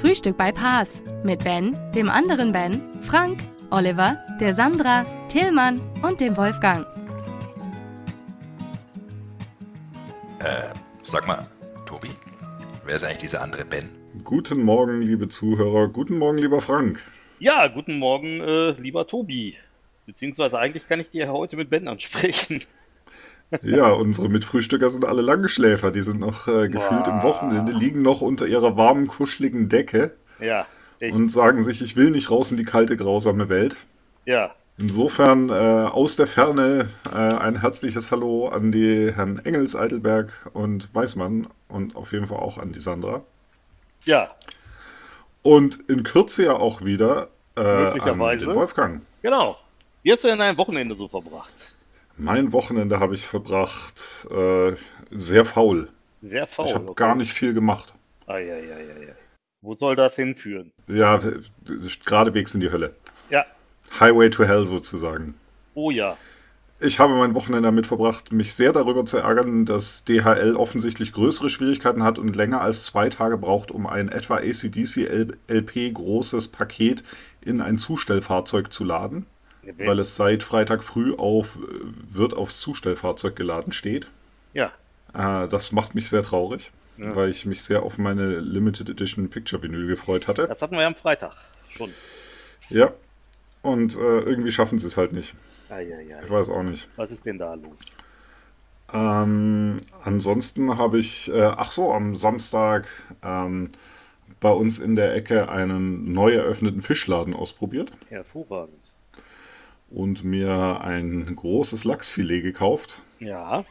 Frühstück bei Paas mit Ben, dem anderen Ben, Frank, Oliver, der Sandra, Tillmann und dem Wolfgang. Äh, sag mal, Tobi, wer ist eigentlich dieser andere Ben? Guten Morgen, liebe Zuhörer. Guten Morgen, lieber Frank. Ja, guten Morgen, äh, lieber Tobi. Beziehungsweise eigentlich kann ich dir heute mit Ben ansprechen. Ja, unsere Mitfrühstücker sind alle Langschläfer. Die sind noch äh, gefühlt im Boah. Wochenende, liegen noch unter ihrer warmen, kuscheligen Decke Ja, echt. und sagen sich, ich will nicht raus in die kalte, grausame Welt. Ja, Insofern äh, aus der Ferne äh, ein herzliches Hallo an die Herrn Engels, Eidelberg und Weißmann und auf jeden Fall auch an die Sandra. ja, Und in Kürze ja auch wieder äh, an Möglicherweise. den Wolfgang. genau. Wie hast du denn dein Wochenende so verbracht? Mein Wochenende habe ich verbracht äh, sehr faul. Sehr faul. ich habe okay. gar nicht viel gemacht. Eieieiei. Wo soll das hinführen? Ja, geradewegs in die Hölle. Ja, Highway to Hell sozusagen. oh ja. Ich habe mein Wochenende damit verbracht, mich sehr darüber zu ärgern, dass DHL offensichtlich größere Schwierigkeiten hat und länger als zwei Tage braucht, um ein etwa ACDC LP großes Paket in ein Zustellfahrzeug zu laden, weil es seit Freitag früh auf wird aufs Zustellfahrzeug geladen steht. Ja, Äh, das macht mich sehr traurig, Ja. weil ich mich sehr auf meine Limited Edition Picture Vinyl gefreut hatte. das hatten wir ja am Freitag schon. Ja. Und äh, irgendwie schaffen sie es halt nicht. Eieiei. Ich weiß auch nicht. Was ist denn da los? Ähm, ansonsten habe ich, äh, ach so, am Samstag ähm, bei uns in der Ecke einen neu eröffneten Fischladen ausprobiert Hervorragend. Und mir ein großes Lachsfilet gekauft, Ja.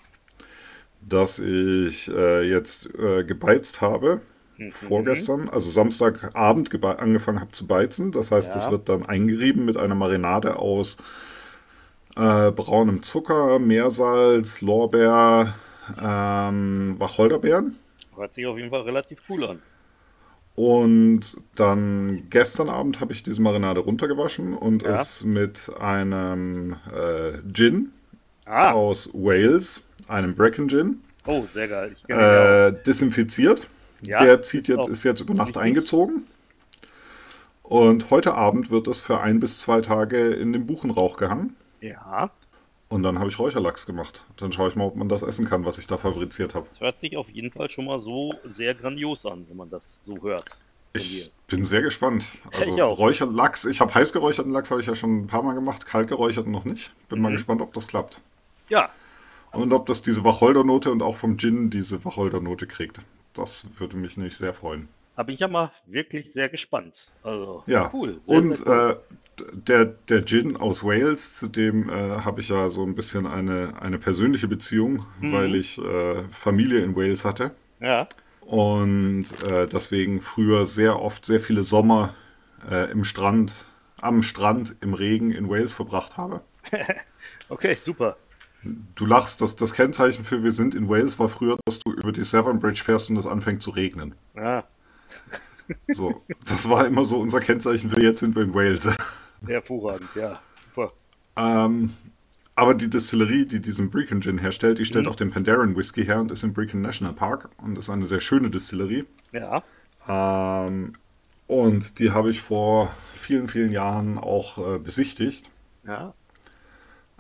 das ich äh, jetzt äh, gebeizt habe. Mhm. Vorgestern, also Samstagabend angefangen habe zu beizen. Das heißt, das Ja. wird dann eingerieben mit einer Marinade aus äh, braunem Zucker, Meersalz, Lorbeer, ähm, Wacholderbeeren. Hört sich auf jeden Fall relativ cool an. Und dann gestern Abend habe ich diese Marinade runtergewaschen und Ja. es mit einem äh, Gin Ah, aus Wales, einem Bracken Gin, oh, sehr geil. Äh, desinfiziert. Ja, Der zieht ist jetzt, ist jetzt über Nacht eingezogen. Und heute Abend wird es für ein bis zwei Tage in den Buchenrauch gehangen. Ja, Und dann habe ich Räucherlachs gemacht. Dann schaue ich mal, ob man das essen kann, was ich da fabriziert habe. das hört sich auf jeden Fall schon mal so sehr grandios an, wenn man das so hört. Ich bin sehr gespannt. Also Ich auch. Räucherlachs, ich habe heiß geräucherten Lachs, habe ich ja schon ein paar Mal gemacht, kalt geräucherten noch nicht. Bin mal Mhm. gespannt, ob das klappt. Ja, Und ob das diese Wacholdernote und auch vom Gin diese Wacholdernote kriegt. Das würde mich nämlich sehr freuen. Da bin ich ja mal wirklich sehr gespannt. Also, Ja, cool. Sehr, und sehr cool. Äh, der, der Gin aus Wales, zu dem äh, habe ich ja so ein bisschen eine, eine persönliche Beziehung, Mhm. weil ich äh, Familie in Wales hatte. ja, Und äh, deswegen früher sehr oft sehr viele Sommer äh, im Strand, am Strand im Regen in Wales verbracht habe. okay, super. Du lachst, das, das Kennzeichen für wir sind in Wales war früher, dass du über die Severn Bridge fährst und es anfängt zu regnen. Ja, So, das war immer so unser Kennzeichen für jetzt sind wir in Wales. hervorragend, ja, super. Ähm, aber die Distillerie, die diesen Brecon Gin herstellt, die stellt Mhm. auch den Pandaren Whisky her und ist im Brecon National Park und ist eine sehr schöne Distillerie. Ja, Ähm, und die habe ich vor vielen, vielen Jahren auch äh, besichtigt. ja,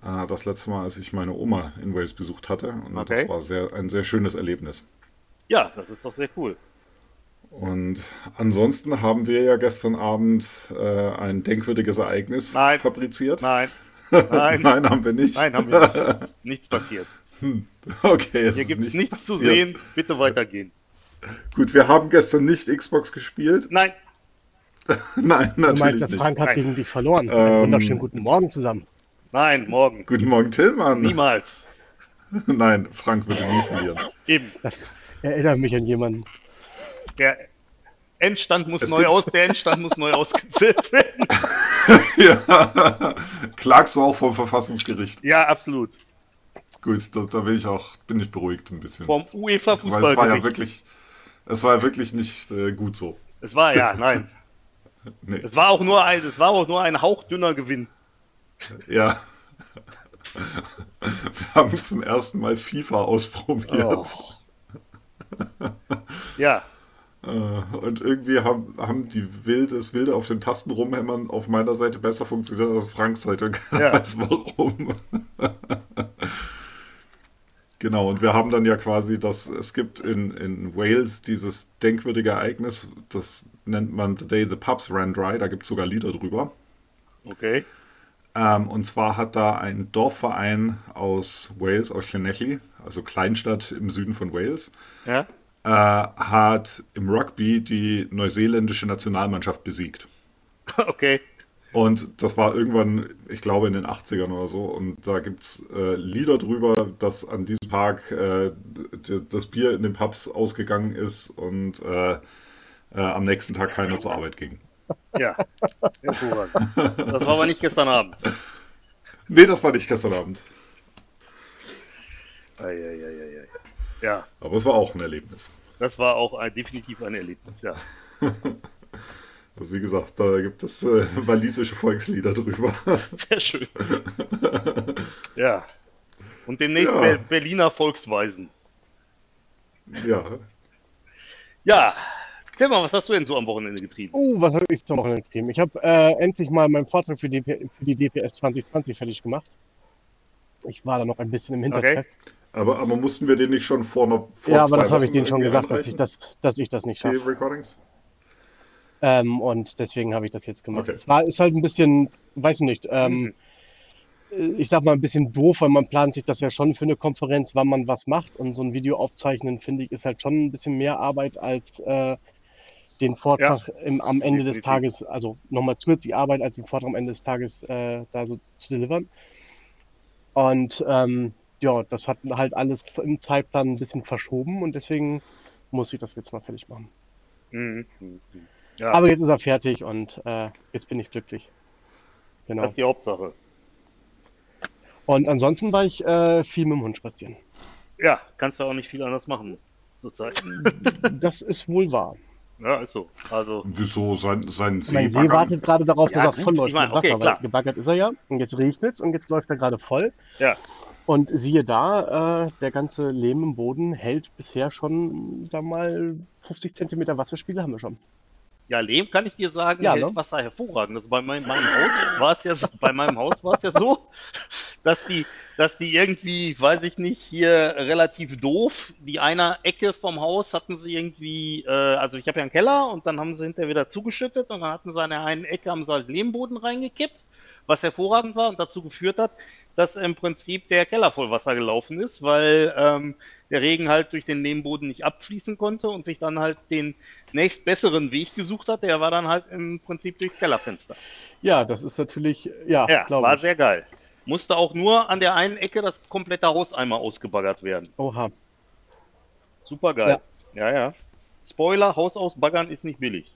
Äh, das letzte Mal, als ich meine Oma in Wales besucht hatte. Und Okay. das war sehr, ein sehr schönes Erlebnis. ja, das ist doch sehr cool. Und ansonsten haben wir ja gestern Abend äh, ein denkwürdiges Ereignis Nein. fabriziert. Nein, nein, Nein, haben wir nicht. nein, haben wir nicht. Nichts passiert. Okay, es Hier gibt es nicht nichts zu passiert. sehen. Bitte weitergehen. Gut, wir haben gestern nicht Xbox gespielt. Nein, Nein, Du meinst, natürlich der nicht. Frank hat Nein. gegen dich verloren. Ähm, Einen wunderschönen guten Morgen zusammen. nein, morgen. Guten Morgen, Tillmann. Niemals. Nein, Frank würde nie verlieren. Eben. Das erinnert mich an jemanden. Der, Endstand muss Es neu aus, der Endstand muss neu ausgezählt werden. ja. Klagst du auch vom Verfassungsgericht? Ja, absolut. Gut, da, da bin ich auch, bin ich beruhigt ein bisschen. Vom UEFA Weil es war ja Fußballgericht. wirklich, es war ja wirklich nicht äh, gut so. Es war ja, nein. Nee. Es war auch nur ein, es war auch nur ein hauchdünner Gewinn. Ja. Wir haben zum ersten Mal FIFA ausprobiert. Oh. Ja, Und irgendwie haben, haben die wilde, das Wilde auf den Tasten rumhämmern auf meiner Seite besser funktioniert als auf Franks Seite und keiner Ja. weiß warum. genau, und wir haben dann ja quasi das, es gibt in, in Wales dieses denkwürdige Ereignis, das nennt man The Day the Pubs Ran Dry, da gibt es sogar Lieder drüber. okay. Ähm, und zwar hat da ein Dorfverein aus Wales, aus Llanelli, also Kleinstadt im Süden von Wales, Ja, äh, hat im Rugby die neuseeländische Nationalmannschaft besiegt. okay. Und das war irgendwann, ich glaube, in den 80ern oder so. Und da gibt es äh, Lieder drüber, dass an diesem Tag äh, das Bier in den Pubs ausgegangen ist und äh, äh, am nächsten Tag keiner zur Arbeit ging. Ja, hervorragend. Das war aber nicht gestern Abend. Nee, das war nicht gestern Abend. Eieieiei. Ja, Aber es war auch ein Erlebnis. das war auch ein, definitiv ein Erlebnis, ja. Also wie gesagt, da gibt es äh, walisische Volkslieder drüber. Sehr schön. Ja. Und demnächst Ja. Ber Berliner Volksweisen. ja. Ja. Tillmann, was hast du denn so am Wochenende getrieben? Oh, was habe ich zum Wochenende getrieben? Ich habe äh, endlich mal meinen Vortrag für die, für die DPS 2020 fertig gemacht. Ich war da noch ein bisschen im Hintertreff. Aber, aber mussten wir den nicht schon vor einer vor Ja, aber das habe ich denen schon gesagt, dass ich das, dass ich das nicht Die schaffe. Recordings? Ähm, und deswegen habe ich das jetzt gemacht. Okay. Es war, ist halt ein bisschen, weiß ich nicht, ähm, äh, ich sag mal ein bisschen doof, weil man plant sich das ja schon für eine Konferenz, wann man was macht. Und so ein Video aufzeichnen, finde ich, ist halt schon ein bisschen mehr Arbeit als äh, den Vortrag im, am Ende des. Tages, also nochmal zusätzlich Arbeit, als den Vortrag am Ende des Tages äh, da so zu delivern. Und ähm, ja, das hat halt alles im Zeitplan ein bisschen verschoben und deswegen muss ich das jetzt mal fertig machen. Mhm. Ja, Aber jetzt ist er fertig und äh, jetzt bin ich glücklich. Genau. das ist die Hauptsache. Und ansonsten war ich äh, viel mit dem Hund spazieren. Ja, kannst du auch nicht viel anders machen zurzeit. Das ist wohl wahr. Ja, ist so. Also, Wieso sein, sein Mein See wartet gerade darauf, Ja, dass er gut, voll läuft ich mein, Wasser, okay, weil klar. gebaggert ist er ja. Und jetzt regnet's und jetzt läuft er gerade voll. ja. Und siehe da, äh, der ganze Lehm im Boden hält bisher schon, sag mal, 50 Zentimeter Wasserspiegel haben wir schon. Ja, Lehm kann ich dir sagen, Ja, hält ne? Wasser hervorragend. Also bei meinem, meinem Haus war es ja so, bei meinem Haus war es ja so, dass die, dass die irgendwie, weiß ich nicht, hier relativ doof, die eine Ecke vom Haus hatten sie irgendwie, äh, also ich habe ja einen Keller und dann haben sie hinterher wieder zugeschüttet und dann hatten sie an der einen Ecke haben sie halt Lehmboden reingekippt, was hervorragend war und dazu geführt hat, dass im Prinzip der Keller voll Wasser gelaufen ist, weil ähm, der Regen halt durch den Lehmboden nicht abfließen konnte und sich dann halt den nächstbesseren Weg gesucht hat. Der war dann halt im Prinzip durchs Kellerfenster. Ja, das ist natürlich, ja, Ja, glaube war ich. sehr geil. Musste auch nur an der einen Ecke das komplette Haus einmal ausgebaggert werden. Oha. Super geil. Ja, ja. Spoiler, Haus ausbaggern ist nicht billig.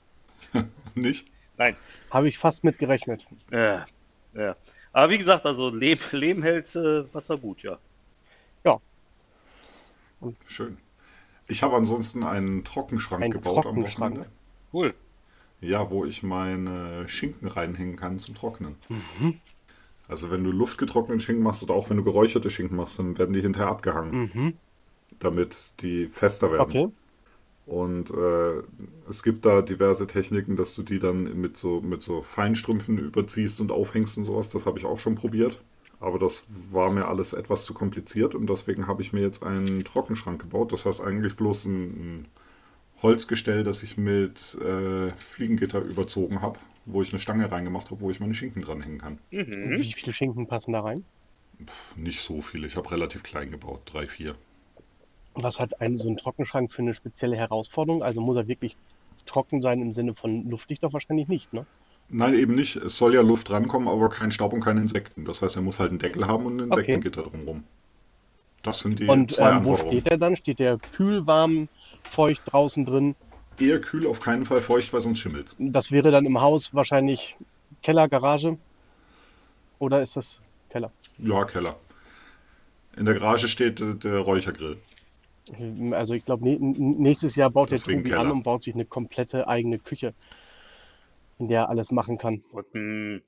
Nicht? Nein. Habe ich fast mit gerechnet. Ja, ja. Aber wie gesagt, also Lehm, Lehm hält äh, Wasser gut, ja. Schön. Ich habe ansonsten einen Trockenschrank Ein gebaut Trockenschrank. am Wochenende. Cool. Ja, wo ich meine Schinken reinhängen kann zum Trocknen. Mhm. Also wenn du luftgetrockneten Schinken machst oder auch wenn du geräucherte Schinken machst, dann werden die hinterher abgehangen, Mhm. damit die fester werden. Okay. Und äh, es gibt da diverse Techniken, dass du die dann mit so, mit so Feinstrümpfen überziehst und aufhängst und sowas. Das habe ich auch schon probiert. Aber das war mir alles etwas zu kompliziert und deswegen habe ich mir jetzt einen Trockenschrank gebaut. Das heißt eigentlich bloß ein, ein Holzgestell, das ich mit äh, Fliegengitter überzogen habe, wo ich eine Stange reingemacht habe, wo ich meine Schinken dranhängen kann. Mhm. Wie viele Schinken passen da rein? Nicht so viel, ich habe relativ klein gebaut, drei, vier. Was hat ein, so ein Trockenschrank für eine spezielle Herausforderung? Also muss er wirklich trocken sein im Sinne von luftig doch wahrscheinlich nicht, ne? Nein, eben nicht. Es soll ja Luft rankommen, aber kein Staub und keine Insekten. Das heißt, er muss halt einen Deckel haben und ein Okay. Insektengitter drumherum. Das sind die Und zwei ähm, wo Anforderungen. steht er dann? Steht der kühl, warm, feucht draußen drin? eher kühl, auf keinen Fall feucht, weil sonst schimmelt Das wäre dann im Haus wahrscheinlich Keller, Garage. Oder ist das Keller? Ja, Keller. In der Garage steht äh, der Räuchergrill. Also ich glaube, nächstes Jahr baut der Deswegen Tobi an und baut sich eine komplette eigene Küche, in der er alles machen kann. Und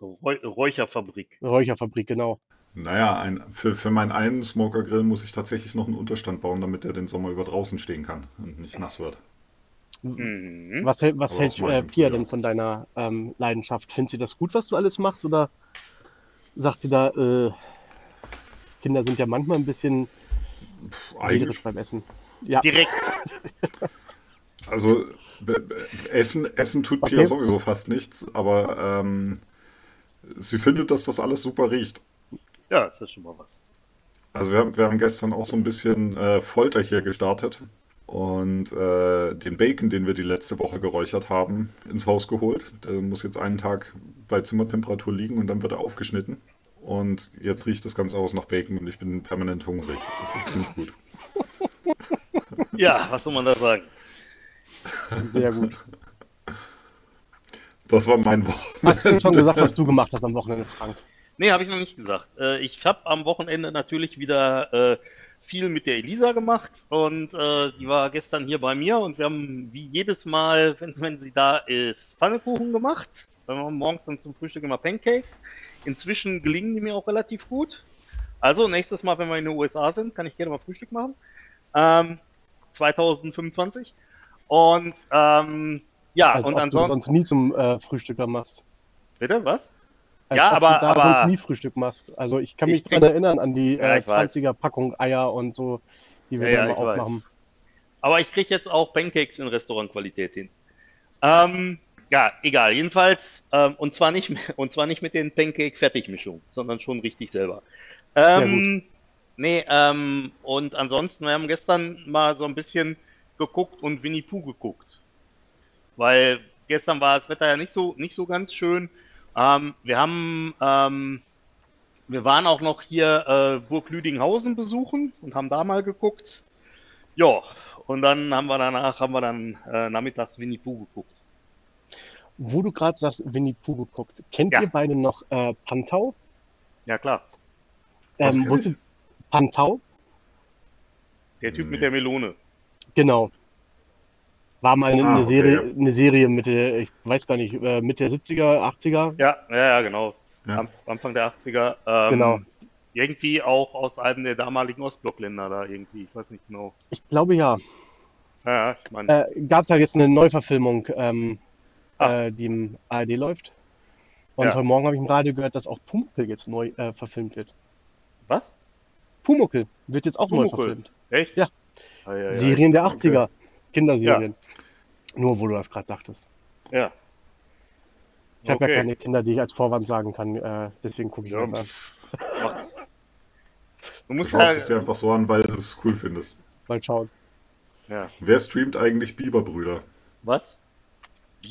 Räucherfabrik. Räucherfabrik, genau. Naja, ein, für, für meinen einen Smokergrill muss ich tatsächlich noch einen Unterstand bauen, damit er den Sommer über draußen stehen kann und nicht nass wird. Mhm. Was, hält- was hält äh, Pia denn von deiner ähm, Leidenschaft? Findet sie das gut, was du alles machst? Oder sagt sie da, äh, Kinder sind ja manchmal ein bisschen Eigentlich, wählerisch beim Essen? Ja, Direkt. also Essen, Essen tut Pia Okay. sowieso fast nichts, aber ähm, sie findet, dass das alles super riecht. Ja, das ist schon mal was. Also wir haben, wir haben gestern auch so ein bisschen äh, Folter hier gestartet und äh, den Bacon, den wir die letzte Woche geräuchert haben, ins Haus geholt. Der muss jetzt einen Tag bei Zimmertemperatur liegen und dann wird er aufgeschnitten. Und jetzt riecht das ganze Haus nach Bacon und ich bin permanent hungrig. Das ist nicht gut. Ja, was soll man da sagen? sehr gut. Das war mein Hast du Wochenende. schon gesagt, was du gemacht hast am Wochenende, Frank? Nee, habe ich noch nicht gesagt. Äh, ich habe am Wochenende natürlich wieder äh, viel mit der Elisa gemacht und äh, die war gestern hier bei mir und wir haben wie jedes Mal, wenn, wenn sie da ist, Pfannekuchen gemacht. Wir haben morgens dann zum Frühstück immer Pancakes. Inzwischen gelingen die mir auch relativ gut. Also nächstes Mal, wenn wir in den USA sind, kann ich gerne mal Frühstück machen. Ähm, 2025. Und ähm, ja, Als und ob du ansonsten. sonst nie zum äh, Frühstücker machst. Bitte, was? Als Ja, aber- du da aber- sonst nie Frühstück machst. Also ich kann mich Ich dran denk- erinnern an die Ja, äh, ich weiß. 20er Packung Eier und so, die wir Ja, da ja, ich weiß. aufmachen. Aber ich kriege jetzt auch Pancakes in Restaurantqualität hin. Ähm, ja, egal. Jedenfalls, ähm, und zwar nicht, und zwar nicht mit den Pancake-Fertigmischungen, sondern schon richtig selber. Ähm, nee, ähm, und ansonsten, wir haben gestern mal so ein bisschen geguckt und Winnie Pooh geguckt. Weil gestern war das Wetter ja nicht so, nicht so ganz schön. Ähm, wir haben, ähm, wir waren auch noch hier äh, Burg Lüdinghausen besuchen und haben da mal geguckt. Ja, und dann haben wir danach, haben wir dann äh, nachmittags Winnie Pooh geguckt. Wo du gerade sagst, Winnie Pooh geguckt, kennt Ja. ihr beide noch äh, Pantau? Ja, klar. Was Ähm, kenn wusstet- Pantau? Der Typ Nee. mit der Melone. Genau. War mal eine, Ah, eine, okay, Serie, eine Serie Mitte, ich weiß gar nicht, äh, Mitte der 70er, 80er? Ja, ja, ja, genau. Ja. Am, Anfang der 80er. Ähm, Genau. Irgendwie auch aus einem der damaligen Ostblockländer da irgendwie. Ich weiß nicht genau. Ich glaube ja. Ja, ich meine. Äh, gab da jetzt eine Neuverfilmung, ähm. Äh, die im ARD läuft. Und Ja. heute Morgen habe ich im Radio gehört, dass auch Pumuckl jetzt neu äh, verfilmt wird. was? Pumuckl wird jetzt auch neu Pumuckl? verfilmt. Echt? Ja. Ah, ja, ja, Serien der 80er. Kinderserien. Ja. Nur wo du das gerade sagtagst. Ja. Ich habe ja Okay. keine Kinder, die ich als Vorwand sagen kann, äh, deswegen gucke ich Ja, das an. Du Du musst schaust es dir ja. einfach so an, weil du es cool findest. Mal schauen. ja. Wer streamt eigentlich Bieberbrüder? Was?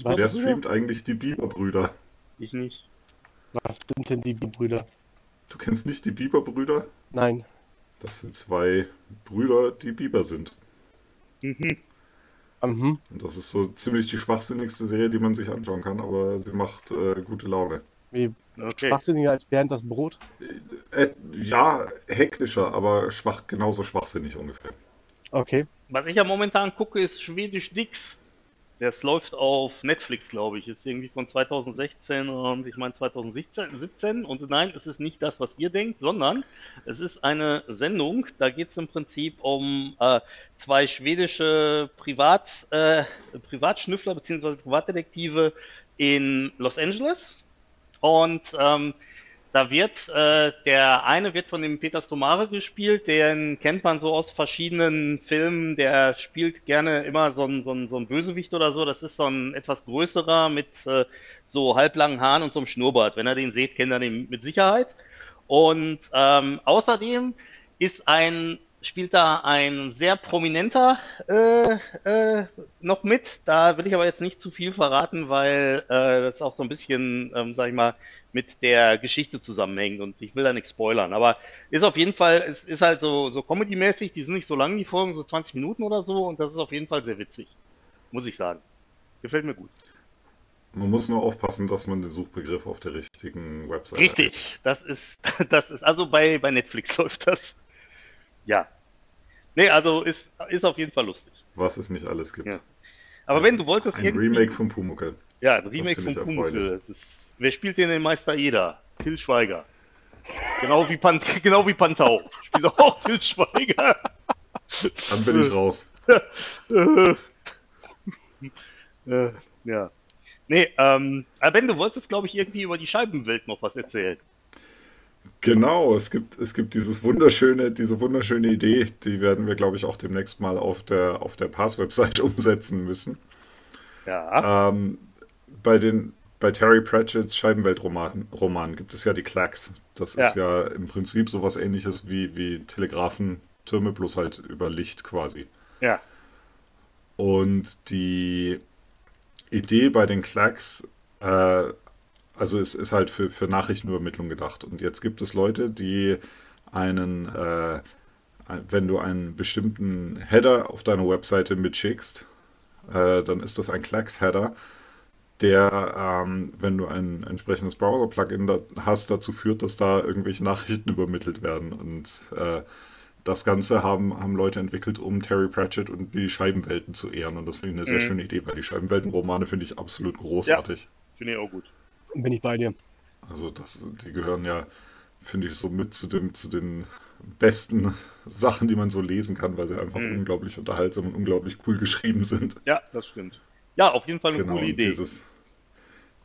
Was? Wer streamt eigentlich die Bieberbrüder? Ich nicht. Was sind denn die Brüder? Du kennst nicht die Bieberbrüder? Nein. Das sind zwei Brüder, die Biber sind. Mhm. Mhm. Und das ist so ziemlich die schwachsinnigste Serie, die man sich anschauen kann, aber sie macht äh, gute Laune. Wie Okay. schwachsinniger als Bernd das Brot? Äh, ja, hektischer, aber schwach, genauso schwachsinnig ungefähr. Okay. Was ich ja momentan gucke, ist Schwedisch Dix. Das läuft auf Netflix, glaube ich. Ist irgendwie von 2016 und ich meine 2017. 17. Und nein, es ist nicht das, was ihr denkt, sondern es ist eine Sendung. Da geht es im Prinzip um äh, zwei schwedische Privat, äh, Privatschnüffler bzw. Privatdetektive in Los Angeles. Und ähm, da wird, äh, der eine wird von dem Peter Stomare gespielt, den kennt man so aus verschiedenen Filmen, der spielt gerne immer so ein, so ein, so ein Bösewicht oder so, das ist so ein etwas größerer mit äh, so halblangen Haaren und so einem Schnurrbart. Wenn er den seht, kennt er den mit Sicherheit. Und ähm, außerdem ist ein, spielt da ein sehr prominenter äh, äh, noch mit. Da will ich aber jetzt nicht zu viel verraten, weil äh, das auch so ein bisschen, ähm, sag ich mal, mit der Geschichte zusammenhängt und ich will da nichts spoilern. Aber ist auf jeden Fall, es ist halt so, so Comedy-mäßig, die sind nicht so lang, die Folgen, so 20 Minuten oder so und das ist auf jeden Fall sehr witzig. muss ich sagen. Gefällt mir gut. Man muss nur aufpassen, dass man den Suchbegriff auf der richtigen Website hat. Richtig, das ist, das ist, also bei, bei Netflix läuft das. Ja. Nee, also ist, ist auf jeden Fall lustig. Was es nicht alles gibt. Ja. Aber wenn du wolltest Ein. Remake von Pumuckl. Ja, ein Remake von Pumuckl. erfreulich. Das ist, wer spielt den, den Meister Eder? Till Schweiger. Genau wie, Pan, genau wie Pantau. Spielt auch Till Schweiger. Dann bin ich raus. äh, ja. Nee, ähm, aber Ben, du wolltest, glaube ich, irgendwie über die Scheibenwelt noch was erzählen. Genau, es gibt, es gibt dieses wunderschöne, diese wunderschöne Idee, die werden wir, glaube ich, auch demnächst mal auf der, auf der Pass-Website umsetzen müssen. Ja. Ähm, bei, den, bei Terry Pratchett's Scheibenweltroman Roman gibt es ja die Clacks. Das ist ja im Prinzip sowas ähnliches wie, wie Telegrafentürme, bloß halt über Licht quasi. Ja. Und die Idee bei den Clacks, äh, also es ist halt für, für Nachrichtenübermittlung gedacht. Und jetzt gibt es Leute, die einen, äh, wenn du einen bestimmten Header auf deiner Webseite mitschickst, äh, dann ist das ein Clacks-Header, der, ähm, wenn du ein entsprechendes Browser-Plugin da hast, dazu führt, dass da irgendwelche Nachrichten übermittelt werden. Und äh, das Ganze haben, haben Leute entwickelt, um Terry Pratchett und die Scheibenwelten zu ehren. Und das finde ich eine sehr Mhm. schöne Idee, weil die Scheibenwelten-Romane finde ich absolut großartig. Finde ich auch gut. Bin ich bei dir. Also das, die gehören ja, finde ich, so mit zu, dem, zu den besten Sachen, die man so lesen kann, weil sie einfach Mhm. unglaublich unterhaltsam und unglaublich cool geschrieben sind. Ja, das stimmt. Ja, auf jeden Fall eine Genau, coole Idee. dieses,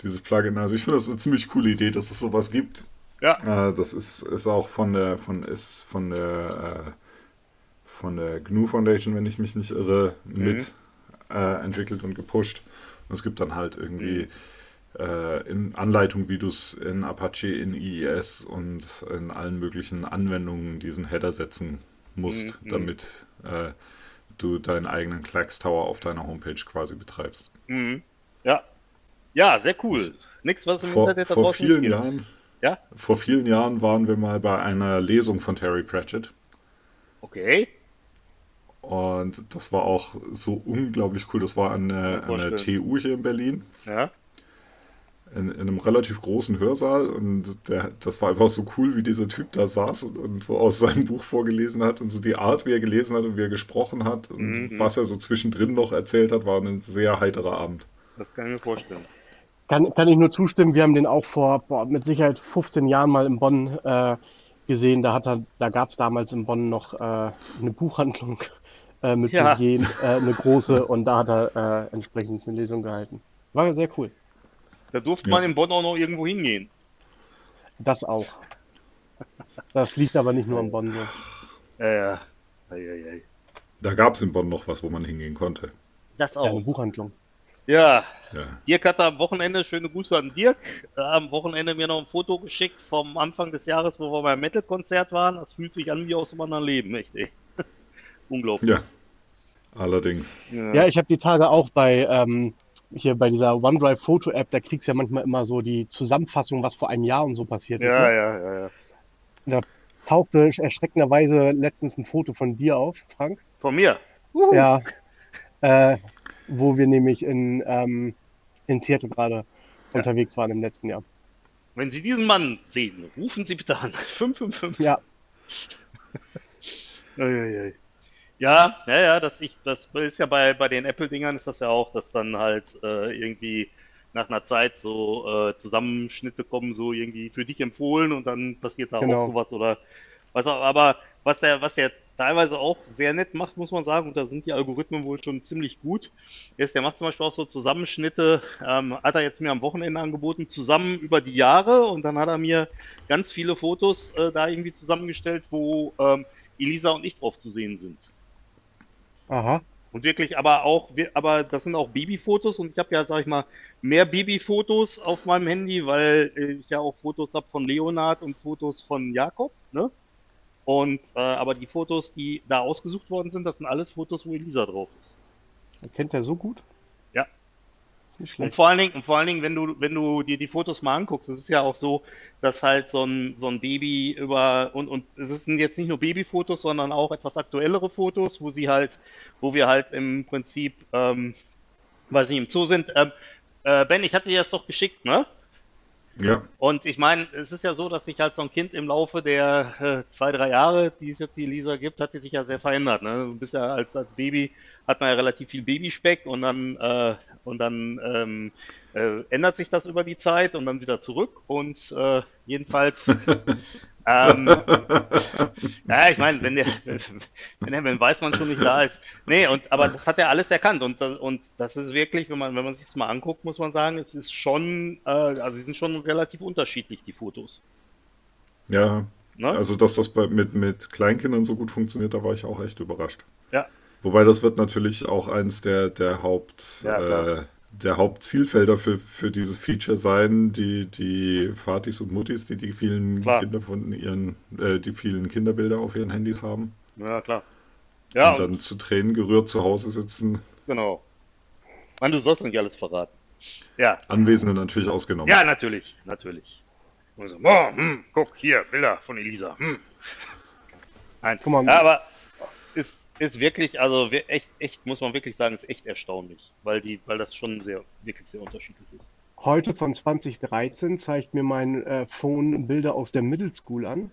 dieses Plugin, also ich finde das eine ziemlich coole Idee, dass es sowas gibt. Ja. Äh, das ist, ist auch von der, von, ist von der, äh, von der GNU Foundation, wenn ich mich nicht irre, Mhm. mit äh, entwickelt und gepusht. Und es gibt dann halt irgendwie Mhm. äh, in Anleitung, wie du es in Apache, in IIS und in allen möglichen Anwendungen diesen Header setzen musst, Mhm. damit äh, du deinen eigenen Clacks Tower auf deiner Homepage quasi betreibst. Mhm. Ja. Ja, sehr cool. Nichts, was im Vor, Internet da vor vielen. Jahren, Ja? vor vielen Jahren waren wir mal bei einer Lesung von Terry Pratchett. Okay. Und das war auch so unglaublich cool. Das war an der, an der. TU hier in Berlin, Ja. in, in einem relativ großen Hörsaal. Und der, das war einfach so cool, wie dieser Typ da saß und, und so aus seinem Buch vorgelesen hat und so die Art, wie er gelesen hat und wie er gesprochen hat und Mhm. was er so zwischendrin noch erzählt hat, war ein sehr heiterer Abend. Das kann ich mir vorstellen. Kann, kann ich nur zustimmen, wir haben den auch vor boah, mit Sicherheit 15 Jahren mal in Bonn äh, gesehen. Da, hat er, da gab es damals in Bonn noch äh, eine Buchhandlung äh, mit Ja. Budget, äh, eine große, und da hat er äh, entsprechend eine Lesung gehalten. War sehr cool. Da durfte Ja. man in Bonn auch noch irgendwo hingehen. Das auch. Das liegt aber nicht nur in Bonn so. Ja, ja. Ei, ei, ei. Da gab es in Bonn noch was, wo man hingehen konnte. Das Ja, eine auch. Buchhandlung. Ja. Ja. Dirk hat am Wochenende, schöne Grüße an Dirk, äh, am Wochenende mir noch ein Foto geschickt vom Anfang des Jahres, wo wir beim Metal-Konzert waren. Das fühlt sich an wie aus einem anderen Leben, echt, ey. Unglaublich. ja, allerdings. Ja, ich habe die Tage auch bei ähm, hier bei dieser OneDrive Foto App, da kriegst du ja manchmal immer so die Zusammenfassung, was vor einem Jahr und so passiert ist. ja, ne? ja, ja, ja. Tauchte erschreckenderweise letztens ein Foto von dir auf, Frank. Von mir. Ja. Äh, wo wir nämlich in, ähm, in Seattle gerade unterwegs waren im letzten Jahr. Wenn Sie diesen Mann sehen, rufen Sie bitte an. 555. Ja. Ja, ja, ja, das, ich, das ist ja bei, bei den Apple-Dingern ist das ja auch, dass dann halt äh, irgendwie nach einer Zeit so äh, Zusammenschnitte kommen, so irgendwie für dich empfohlen und dann passiert da Genau. auch sowas oder was auch, aber was der, was der teilweise auch sehr nett macht, muss man sagen, und da sind die Algorithmen wohl schon ziemlich gut, ist, der macht zum Beispiel auch so Zusammenschnitte, ähm, hat er jetzt mir am Wochenende angeboten, zusammen über die Jahre und dann hat er mir ganz viele Fotos äh, da irgendwie zusammengestellt, wo ähm, Elisa und ich drauf zu sehen sind. aha. Und wirklich, aber auch, wir- aber das sind auch Babyfotos und ich habe ja, sag ich mal, mehr Babyfotos auf meinem Handy, weil äh, ich ja auch Fotos habe von Leonard und Fotos von Jakob, ne? Und äh, aber die Fotos, die da ausgesucht worden sind, das sind alles Fotos, wo Elisa drauf ist. Kennt er so gut? Ja. Ist nicht Und vor allen Dingen, und vor allen Dingen, wenn du, wenn du dir die Fotos mal anguckst, es ist ja auch so, dass halt so ein, so ein Baby über, und, und es sind jetzt nicht nur Babyfotos, sondern auch etwas aktuellere Fotos, wo sie halt, wo wir halt im Prinzip, ähm, weil sie im Zoo sind. Ähm, äh, Ben, ich hatte dir das doch geschickt, ne? Ja. Und ich meine, es ist ja so, dass sich halt so ein Kind im Laufe der äh, zwei, drei Jahre, die es jetzt die Lisa gibt, hat die sich ja sehr verändert. Ne? Du bist ja als, als Baby, hat man ja relativ viel Babyspeck und dann, äh, und dann ähm, äh, ändert sich das über die Zeit und dann wieder zurück. Und äh, jedenfalls, ähm, ja, ich meine, wenn der, wenn der, wenn Weißmann schon nicht da ist. Nee, und, aber das hat er alles erkannt und, und das ist wirklich, wenn man, wenn man sich das mal anguckt, muss man sagen, es ist schon, äh, also sie sind schon relativ unterschiedlich, die Fotos. Ja, Ne? also dass das bei, mit, mit Kleinkindern so gut funktioniert, da war ich auch echt überrascht. Ja. Wobei das wird natürlich auch eins der, der Haupt Ja, äh, der Hauptzielfelder für, für dieses Feature sein, die, die Vatis und Muttis, die die vielen Klar. Kinder von ihren, äh, die vielen Kinderbilder auf ihren Handys haben. Ja, klar. Ja, und und, dann zu Tränen gerührt zu Hause sitzen, genau. Mann, du sollst nicht alles verraten. Ja, Anwesende natürlich ausgenommen. ja, natürlich, natürlich. Und so, boah, hm, guck, hier, Bilder von Elisa. Hm. Nein, Guck mal. ja, aber ist, ist wirklich, also echt, echt, muss man wirklich sagen, ist echt erstaunlich, weil die, weil das schon sehr, wirklich sehr unterschiedlich ist. Heute von 2013 zeigt mir mein äh, Phone Bilder aus der Middle School an.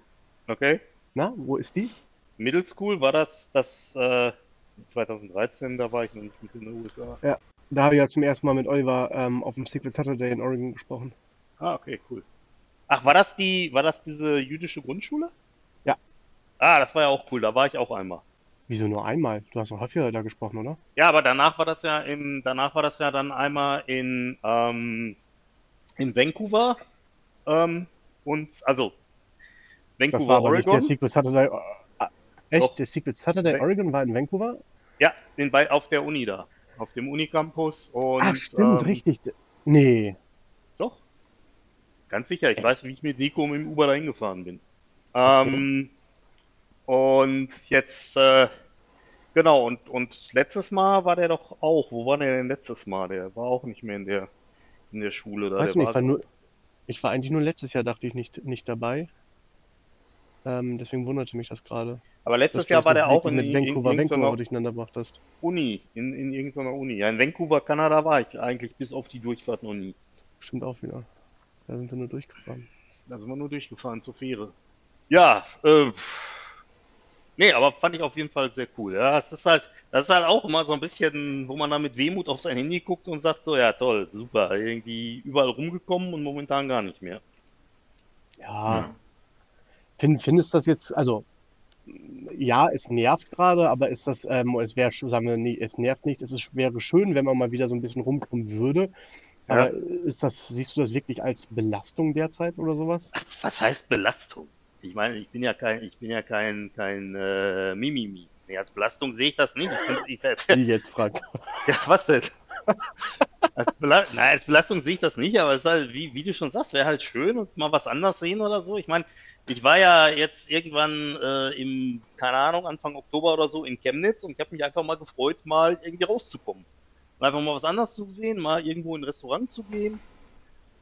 Okay? Na, wo ist die? Middle School war das, das, äh, 2013, da war ich noch nicht mit in den USA. Da habe ich ja zum ersten Mal mit Oliver ähm, auf dem Secret Saturday in Oregon gesprochen. Ah, okay, cool. Ach, war das die, war das diese jüdische Grundschule? Ja. Ah, das war ja auch cool, da war ich auch einmal. Wieso nur einmal? Du hast doch häufiger da gesprochen, oder? Ja, aber danach war das ja in, danach war das ja dann einmal in, ähm, in Vancouver, ähm, und, also, Das Vancouver, war aber nicht der Oregon. Secret Saturday. Äh, echt? Doch. Der Secret Saturday Van- Oregon war in Vancouver? Ja, in, bei, auf der Uni da. Auf dem Unicampus und, Ach, stimmt, ähm, richtig. Nee. Doch. Ganz sicher. Ich weiß, wie ich mit Nico dem Uber dahin gefahren bin. Ähm, und jetzt, äh, genau, und, und letztes Mal war der doch auch. Wo war der denn letztes Mal? Der war auch nicht mehr in der, in der Schule da. Weiß der nicht, ich war war, nur, ich war eigentlich nur letztes Jahr, dachte ich, nicht, nicht dabei. Ähm, deswegen wunderte mich das gerade. aber letztes Jahr war der auch Van- in, mit in, in Vancouver, Vancouver durcheinander hast. Uni. In, in irgendeiner Uni. Ja, in Vancouver, Kanada war ich eigentlich bis auf die Durchfahrt noch nie. Stimmt auch wieder. Da sind sie nur durchgefahren. Da sind wir nur durchgefahren zur Fähre. Ja, äh, nee, aber fand ich auf jeden Fall sehr cool. Ja, es ist halt, das ist halt auch immer so ein bisschen, wo man dann mit Wehmut auf sein Handy guckt und sagt so, ja toll, super, irgendwie überall rumgekommen und momentan gar nicht mehr. Ja, Ja. Find, findest du das jetzt, also, ja, es nervt gerade, aber ist das, ähm, es wäre, sagen wir, nee, es nervt nicht, es ist, wäre schön, wenn man mal wieder so ein bisschen rumkommen würde. Aber ist das, siehst du das wirklich als Belastung derzeit oder sowas? Was heißt Belastung? Ich meine, ich bin ja kein, ich bin ja kein, kein äh, Mimimi. Nee, als Belastung sehe ich das nicht. Ich ich, Wie jetzt, Frank? Ja, was denn? Als, Bela Nein, als Belastung sehe ich das nicht, aber es ist halt, wie, wie du schon sagst, wäre halt schön und mal was anderes sehen oder so. Ich meine, ich war ja jetzt irgendwann äh, im, keine Ahnung, Anfang Oktober oder so in Chemnitz und ich habe mich einfach mal gefreut, mal irgendwie rauszukommen. Und einfach mal was anderes zu sehen, mal irgendwo in ein Restaurant zu gehen.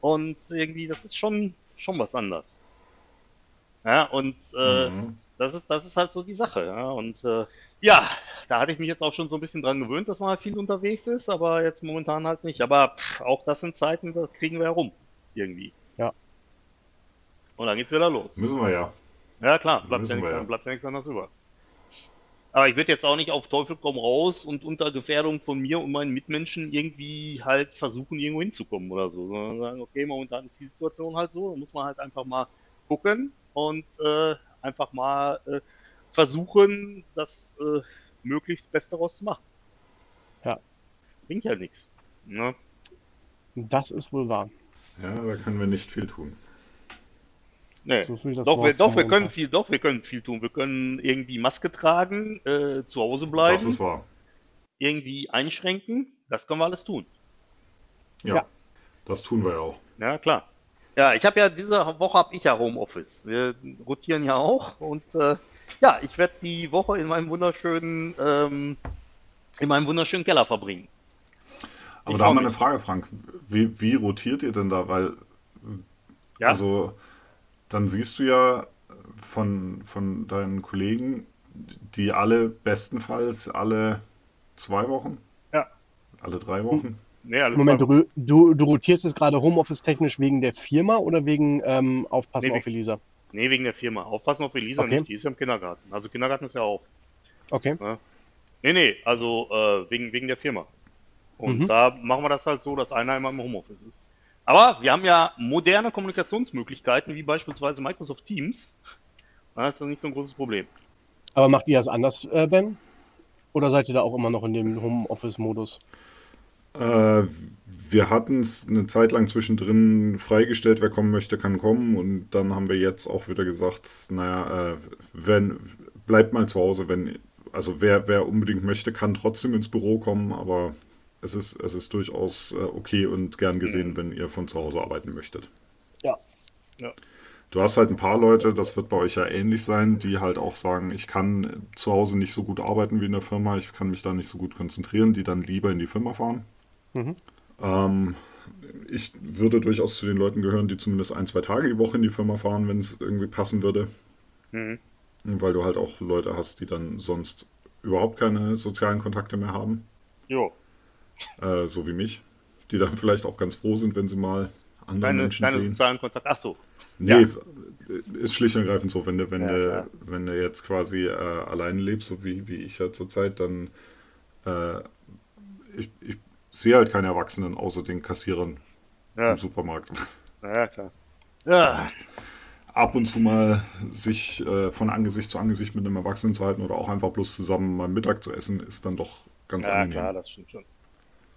Und irgendwie, das ist schon, schon was anderes. Ja, und äh, Mhm. das ist, das ist halt so die Sache, ja. Und äh, ja, da hatte ich mich jetzt auch schon so ein bisschen dran gewöhnt, dass man halt viel unterwegs ist, aber jetzt momentan halt nicht. Aber pff, auch das sind Zeiten, da kriegen wir herum. Irgendwie. Ja. Und dann geht's wieder los. Müssen wir ja. Ja klar, bleibt ja, nichts, ja. bleibt ja nichts anderes über. Aber ich würde jetzt auch nicht auf Teufel komm raus und unter Gefährdung von mir und meinen Mitmenschen irgendwie halt versuchen, irgendwo hinzukommen oder so. Sondern sagen, okay, momentan ist die Situation halt so, da muss man halt einfach mal gucken und äh, einfach mal äh, versuchen, das äh, möglichst Beste daraus zu machen. Ja. Bringt ja nichts. Ne? Das ist wohl wahr. Ja, da können wir nicht viel tun. Nee. So Doch, wir, doch, wir können viel, doch, wir können viel tun. Wir können irgendwie Maske tragen, äh, zu Hause bleiben. Das ist wahr. irgendwie einschränken, das können wir alles tun. Ja, Ja. das tun wir ja auch. Ja, klar. Ja, ich habe ja diese Woche habe ich ja Homeoffice. Wir rotieren ja auch und äh, ja, ich werde die Woche in meinem wunderschönen ähm, in meinem wunderschönen Keller verbringen. Aber Ich da haben wir eine. Frage, Frank. Wie, wie rotiert ihr denn da? Weil, Ja? also, dann siehst du ja von, von deinen Kollegen, die alle bestenfalls alle zwei Wochen, Ja. alle drei Wochen, Nee, Moment, du, du, du rotierst jetzt gerade Homeoffice-technisch wegen der Firma oder wegen ähm, Aufpassen Nee, auf Elisa? Nee, wegen der Firma. Aufpassen auf Elisa Okay. nicht, die ist ja im Kindergarten. Also Kindergarten ist ja auf. Okay. Nee, nee, also äh, wegen, wegen der Firma. Und Mhm. da machen wir das halt so, dass einer immer im Homeoffice ist. Aber wir haben ja moderne Kommunikationsmöglichkeiten, wie beispielsweise Microsoft Teams. Da ist das nicht so ein großes Problem. Aber macht ihr das anders, äh, Ben? Oder seid ihr da auch immer noch in dem Homeoffice-Modus? Äh, wir hatten es eine Zeit lang zwischendrin freigestellt, wer kommen möchte, kann kommen. Und dann haben wir jetzt auch wieder gesagt, naja, äh, wenn, bleibt mal zu Hause, wenn, also wer, wer unbedingt möchte, kann trotzdem ins Büro kommen, aber es ist, es ist durchaus äh, okay und gern gesehen, wenn ihr von zu Hause arbeiten möchtet. Ja. Ja. Du hast halt ein paar Leute, das wird bei euch ja ähnlich sein, die halt auch sagen, ich kann zu Hause nicht so gut arbeiten wie in der Firma, ich kann mich da nicht so gut konzentrieren, die dann lieber in die Firma fahren. Mhm. Ähm, ich würde durchaus zu den Leuten gehören, die zumindest ein, zwei Tage die Woche in die Firma fahren, wenn es irgendwie passen würde. Mhm. Weil du halt auch Leute hast, die dann sonst überhaupt keine sozialen Kontakte mehr haben. Jo, Äh, so wie mich. Die dann vielleicht auch ganz froh sind, wenn sie mal andere deine, Menschen deine sehen. sozialen Kontakte. Ach so. Nee, Ja. ist schlicht und ergreifend so, wenn du, wenn Ja, du, klar. wenn du jetzt quasi äh, alleine lebst, so wie, wie ich ja zurzeit, dann äh, ich, ich sehe halt keine Erwachsenen außer den Kassierern Ja, im Supermarkt. ja klar. Ja, Ab und zu mal sich äh, von Angesicht zu Angesicht mit einem Erwachsenen zu halten oder auch einfach bloß zusammen mal Mittag zu essen, ist dann doch ganz ja angenehm. klar, das stimmt schon.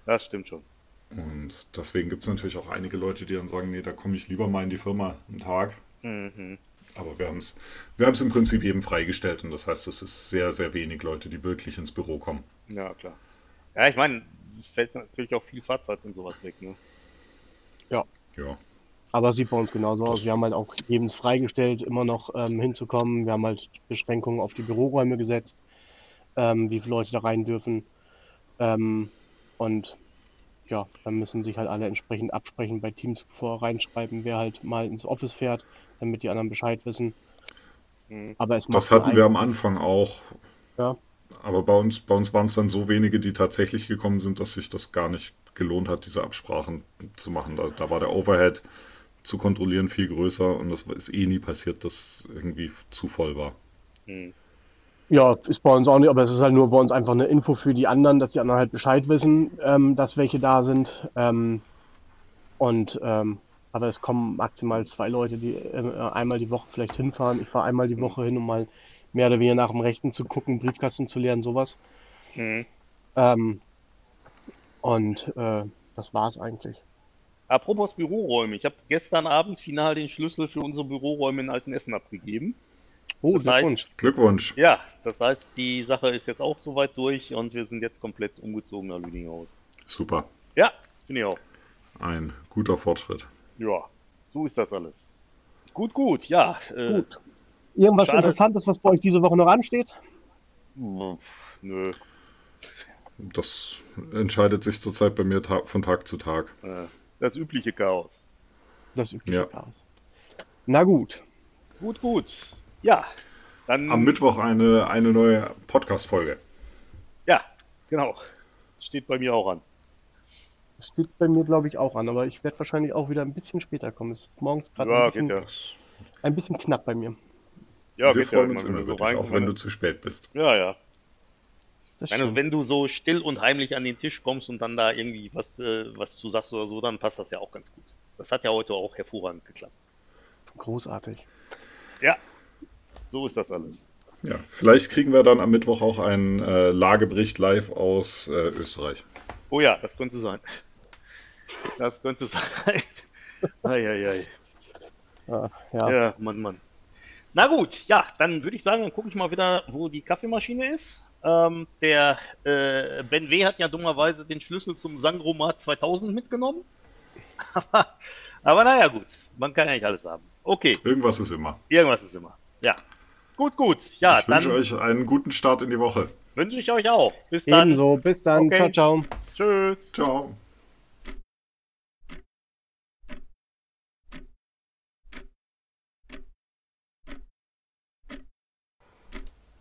Das stimmt schon. Und deswegen gibt es natürlich auch einige Leute, die dann sagen, nee, da komme ich lieber mal in die Firma einen Tag. Mhm. Aber wir haben es wir haben's im Prinzip eben freigestellt und das heißt, es ist sehr, sehr wenig Leute, die wirklich ins Büro kommen. Ja, klar. Ja, ich meine, fällt natürlich auch viel Fahrzeit und sowas weg, ne? Ja. Aber es sieht bei uns genauso aus. Das- Wir haben halt auch jedem freigestellt, immer noch ähm, hinzukommen. Wir haben halt Beschränkungen auf die Büroräume gesetzt, ähm, wie viele Leute da rein dürfen. Ähm, und ja, dann müssen sich halt alle entsprechend absprechen bei Teams vorher reinschreiben, wer halt mal ins Office fährt, damit die anderen Bescheid wissen. Mhm. Aber es Das hatten wir am Anfang auch. Ja. Aber bei uns, bei uns waren es dann so wenige, die tatsächlich gekommen sind, dass sich das gar nicht gelohnt hat, diese Absprachen zu machen. Da, da war der Overhead zu kontrollieren viel größer und das ist eh nie passiert, dass irgendwie zu voll war. Mhm. Ja, ist bei uns auch nicht, aber es ist halt nur bei uns einfach eine Info für die anderen, dass die anderen halt Bescheid wissen, ähm, dass welche da sind. Ähm, und ähm, aber es kommen maximal zwei Leute, die äh, einmal die Woche vielleicht hinfahren. Ich fahre einmal die Woche hin, um mal mehr oder weniger nach dem Rechten zu gucken, Briefkasten zu leeren, sowas. Mhm. Ähm, und äh, das war's eigentlich. Apropos Büroräume, ich habe gestern Abend final den Schlüssel für unsere Büroräume in Altenessen abgegeben. Oh, Das heißt- Glückwunsch. Glückwunsch. Ja, das heißt, die Sache ist jetzt auch soweit durch und wir sind jetzt komplett umgezogen nach Lüdinghaus. Super. Ja, finde ich auch. Ein guter Fortschritt. Ja, so ist das alles. Gut, gut, ja. Äh, Gut. Irgendwas Schade. Interessantes, was bei euch diese Woche noch ansteht? pf, Nö, Das entscheidet sich zurzeit bei mir ta von Tag zu Tag. äh, das übliche Chaos. Das übliche Ja. Chaos. Na gut. Gut, gut. Ja, dann. Am Mittwoch eine, eine neue Podcast-Folge. Ja, genau. Steht bei mir auch an. Das steht bei mir, glaube ich, auch an, aber ich werde wahrscheinlich auch wieder ein bisschen später kommen. Es ist morgens gerade Ja, ein, bisschen, ja. Ein bisschen knapp bei mir. Ja, wir geht ja freuen uns immer so wirklich, auch wenn du zu spät bist. Ja, ja. Das Wenn du, so still und heimlich an den Tisch kommst und dann da irgendwie was, äh, was zu sagst oder so, dann passt das ja auch ganz gut. Das hat ja heute auch hervorragend geklappt. Großartig. Ja, so ist das alles. Ja, vielleicht kriegen wir dann am Mittwoch auch einen äh, Lagebericht live aus äh, Österreich. Oh ja, das könnte sein. Das könnte sein. Eieiei. Ja, ja. Ja, Mann, Mann. Na gut, ja, dann würde ich sagen, dann gucke ich mal wieder, wo die Kaffeemaschine ist. Ähm, der äh, Ben W. hat ja dummerweise den Schlüssel zum Sangromat 2000 mitgenommen. aber, aber naja, gut, man kann ja nicht alles haben. Okay, Irgendwas ist immer. irgendwas ist immer. Ja. Gut, gut. Ja, ich dann wünsche euch einen guten Start in die Woche. wünsche ich euch auch. Bis dann. Ebenso. Bis dann. Okay. Ciao, ciao. Tschüss. Ciao.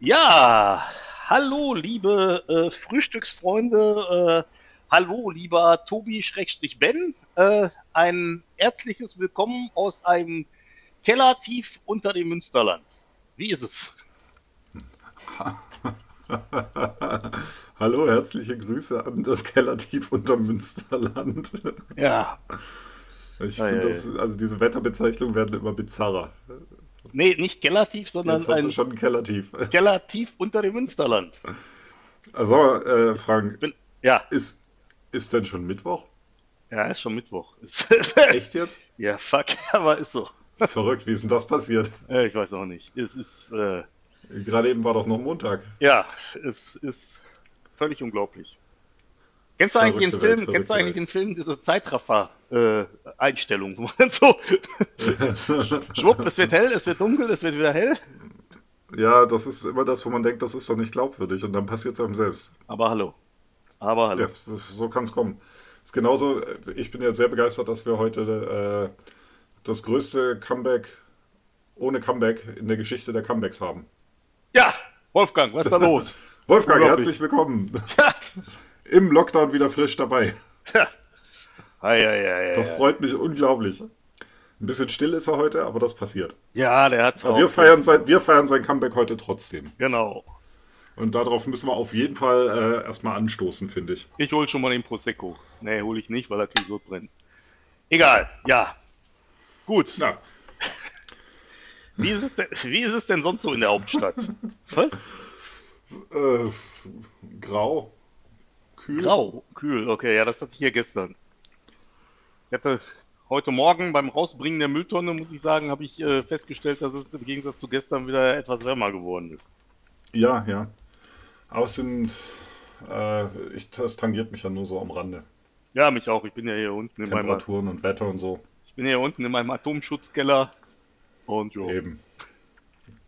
Ja, hallo liebe äh, Frühstücksfreunde äh, hallo, lieber Tobi-Ben. Äh, ein herzliches Willkommen aus einem Keller tief unter dem Münsterland. Wie ist es? Hallo, herzliche Grüße an das Kellertief unter Münsterland. Ja. Ich finde, also diese Wetterbezeichnungen werden immer bizarrer. Nee, nicht Kellertief, sondern Jetzt hast du ein schon ein Kellertief. Keller tief unter dem Münsterland. Also, äh, Frank, Bin, ja, ist, ist denn schon Mittwoch? ja, ist schon Mittwoch. Ist- Echt jetzt? ja, fuck, aber ist so. Verrückt, wie ist denn das passiert? Ich weiß auch nicht. Es ist, äh, Gerade eben war doch noch Montag. ja, es ist völlig unglaublich. Kennst du eigentlich den Film, Welt, kennst du eigentlich den Film, diese Zeitraffer-Einstellung, wo man so, schwupp, es wird hell, es wird dunkel, es wird wieder hell. Ja, das ist immer das, wo man denkt, das ist doch nicht glaubwürdig und dann passiert es einem selbst. Aber hallo. Aber hallo. Ja, so kann es kommen. Ist genauso, äh, ich bin ja sehr begeistert, dass wir heute äh, das größte Comeback ohne Comeback in der Geschichte der Comebacks haben. Ja, Wolfgang, was ist da los? Wolfgang, herzlich willkommen. Im Lockdown wieder frisch dabei. Ei, ei, ei, ei, Das freut mich unglaublich. Ein bisschen still ist er heute, aber das passiert. Ja, der hat Aber wir feiern, sein, wir feiern sein Comeback heute trotzdem. Genau. Und darauf müssen wir auf jeden Fall äh, erstmal anstoßen, finde ich. Ich hol schon mal den Prosecco. Nee, hol ich nicht, weil er kriegt so brennt. Egal, ja. Gut. Ja, Wie, ist es denn, wie ist es denn sonst so in der Hauptstadt? Was? äh, grau, kühl. Grau, kühl, okay, ja, das hatte ich hier gestern. Ich hatte heute Morgen beim Rausbringen der Mülltonne, muss ich sagen, habe ich äh, festgestellt, dass es im Gegensatz zu gestern wieder etwas wärmer geworden ist. Ja, ja. Aber es sind, äh, ich, das tangiert mich ja nur so am Rande. Ja, mich auch. Ich bin ja hier unten in meinem, Temperaturen und Wetter und so. ich bin hier unten in meinem Atomschutzkeller. Und jo. Eben.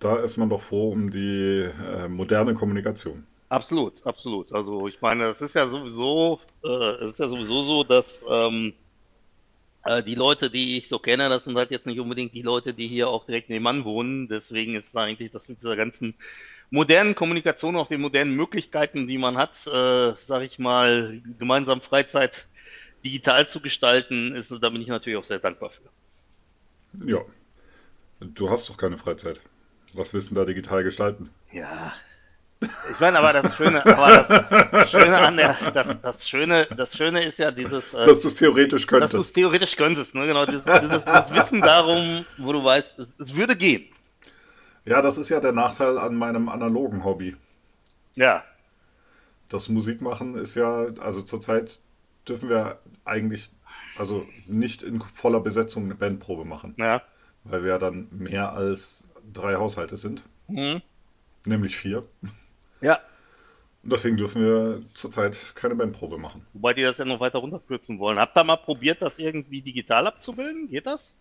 Da ist man doch froh um die äh, moderne Kommunikation. Absolut, absolut. Also ich meine, es ist ja sowieso, äh, es ist ja sowieso so, dass ähm, äh, die Leute, die ich so kenne, das sind halt jetzt nicht unbedingt die Leute, die hier auch direkt nebenan wohnen. Deswegen ist da eigentlich das mit dieser ganzen modernen Kommunikation, auch den modernen Möglichkeiten, die man hat, äh, sag ich mal, gemeinsam Freizeit digital zu gestalten, ist, da bin ich natürlich auch sehr dankbar für. Ja. Du hast doch keine Freizeit. Was willst du da digital gestalten? Ja. Ich meine, aber das Schöne, aber das Schöne an der, das, das Schöne, das Schöne ist ja dieses, äh, Dass du es theoretisch dass du es könntest. theoretisch könntest, ne? Genau, dieses, dieses, das Wissen darum, wo du weißt, es, es würde gehen. Ja, das ist ja der Nachteil an meinem analogen Hobby. Ja, Das Musikmachen ist ja, also zurzeit dürfen wir eigentlich, also nicht in voller Besetzung eine Bandprobe machen, ja. weil wir ja dann mehr als drei Haushalte sind, Mhm. nämlich vier. Ja. Und deswegen dürfen wir zurzeit keine Bandprobe machen. Wobei die das ja noch weiter runterkürzen wollen. Habt ihr mal probiert, das irgendwie digital abzubilden? Geht das?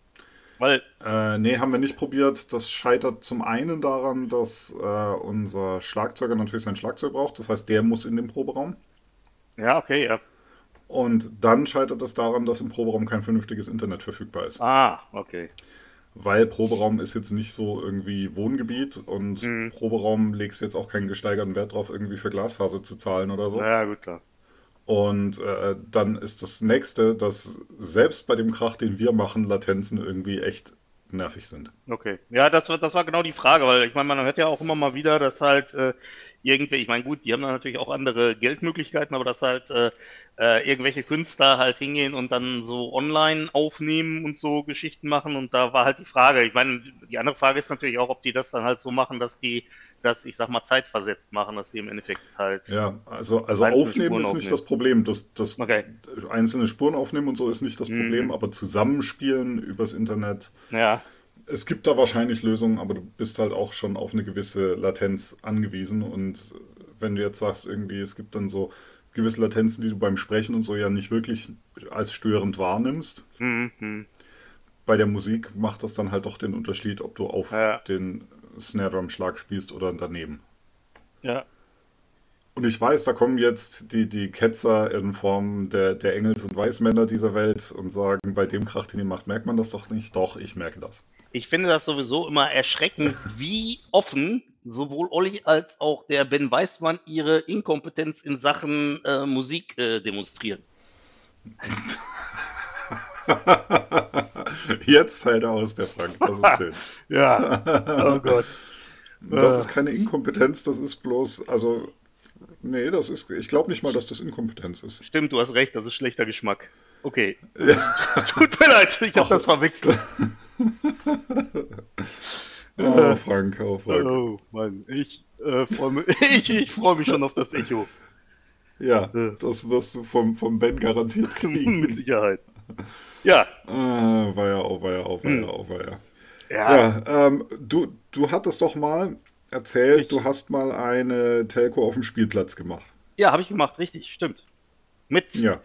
Weil, Äh, nee, haben wir nicht probiert. Das scheitert zum einen daran, dass äh, unser Schlagzeuger natürlich sein Schlagzeug braucht. Das heißt, der muss in den Proberaum. ja, okay, ja. Und dann scheitert es daran, dass im Proberaum kein vernünftiges Internet verfügbar ist. Ah, okay. Weil Proberaum ist jetzt nicht so irgendwie Wohngebiet und Mhm. Proberaum legst jetzt auch keinen gesteigerten Wert drauf, irgendwie für Glasfaser zu zahlen oder so. Ja, gut, klar. Und äh, dann ist das nächste, dass selbst bei dem Krach, den wir machen, Latenzen irgendwie echt nervig sind. Okay. Ja, das war, das war genau die Frage, weil ich meine, man hört ja auch immer mal wieder, dass halt äh, irgendwelche, ich meine, gut, die haben dann natürlich auch andere Geldmöglichkeiten, aber dass halt äh, äh, irgendwelche Künstler halt hingehen und dann so online aufnehmen und so Geschichten machen. Und da war halt die Frage, ich meine, die andere Frage ist natürlich auch, ob die das dann halt so machen, dass die das, ich sag mal, zeitversetzt machen, dass die im Endeffekt halt. Ja, also, also aufnehmen Spuren ist nicht aufnehmen. das Problem. Das, das Okay. einzelne Spuren aufnehmen und so ist nicht das Mhm. Problem, aber zusammenspielen übers Internet. Ja, Es gibt da wahrscheinlich Lösungen, aber du bist halt auch schon auf eine gewisse Latenz angewiesen. Und wenn du jetzt sagst, irgendwie, es gibt dann so gewisse Latenzen, die du beim Sprechen und so ja nicht wirklich als störend wahrnimmst. hm, hm. Bei der Musik macht das dann halt doch den Unterschied, ob du auf Ja. den Snare Drum Schlag spielst oder daneben. ja, Und ich weiß, da kommen jetzt die, die Ketzer in Form der, der Engels- und Weißmänner dieser Welt und sagen, bei dem Krach, den ihr macht, merkt man das doch nicht. Doch, ich merke das. Ich finde das sowieso immer erschreckend, wie offen sowohl Olli als auch der Ben Weißmann ihre Inkompetenz in Sachen äh, Musik äh, demonstrieren. Jetzt halt aus, der Frank. Das ist schön. Ja. Oh Gott. Das ist keine Inkompetenz, das ist bloß, also, nee, das ist, ich glaube nicht mal, dass das Inkompetenz ist. Stimmt, du hast recht, das ist schlechter Geschmack. Okay. Tut mir leid, ich habe das verwechselt. Oh, Frank, oh, Frank. Oh, Mann, ich äh, freue mich, ich, ich freu mich schon auf das Echo. Ja, das wirst du vom, vom Ben garantiert kriegen. Mit Sicherheit. Ja. Ah, war ja auch, war ja auch, war ja Hm. auch, war ja. Ja. Ja, ähm, du, du hattest doch mal erzählt, Ich- du hast mal eine Telco auf dem Spielplatz gemacht. Ja, habe ich gemacht, richtig, stimmt. Mit Ja,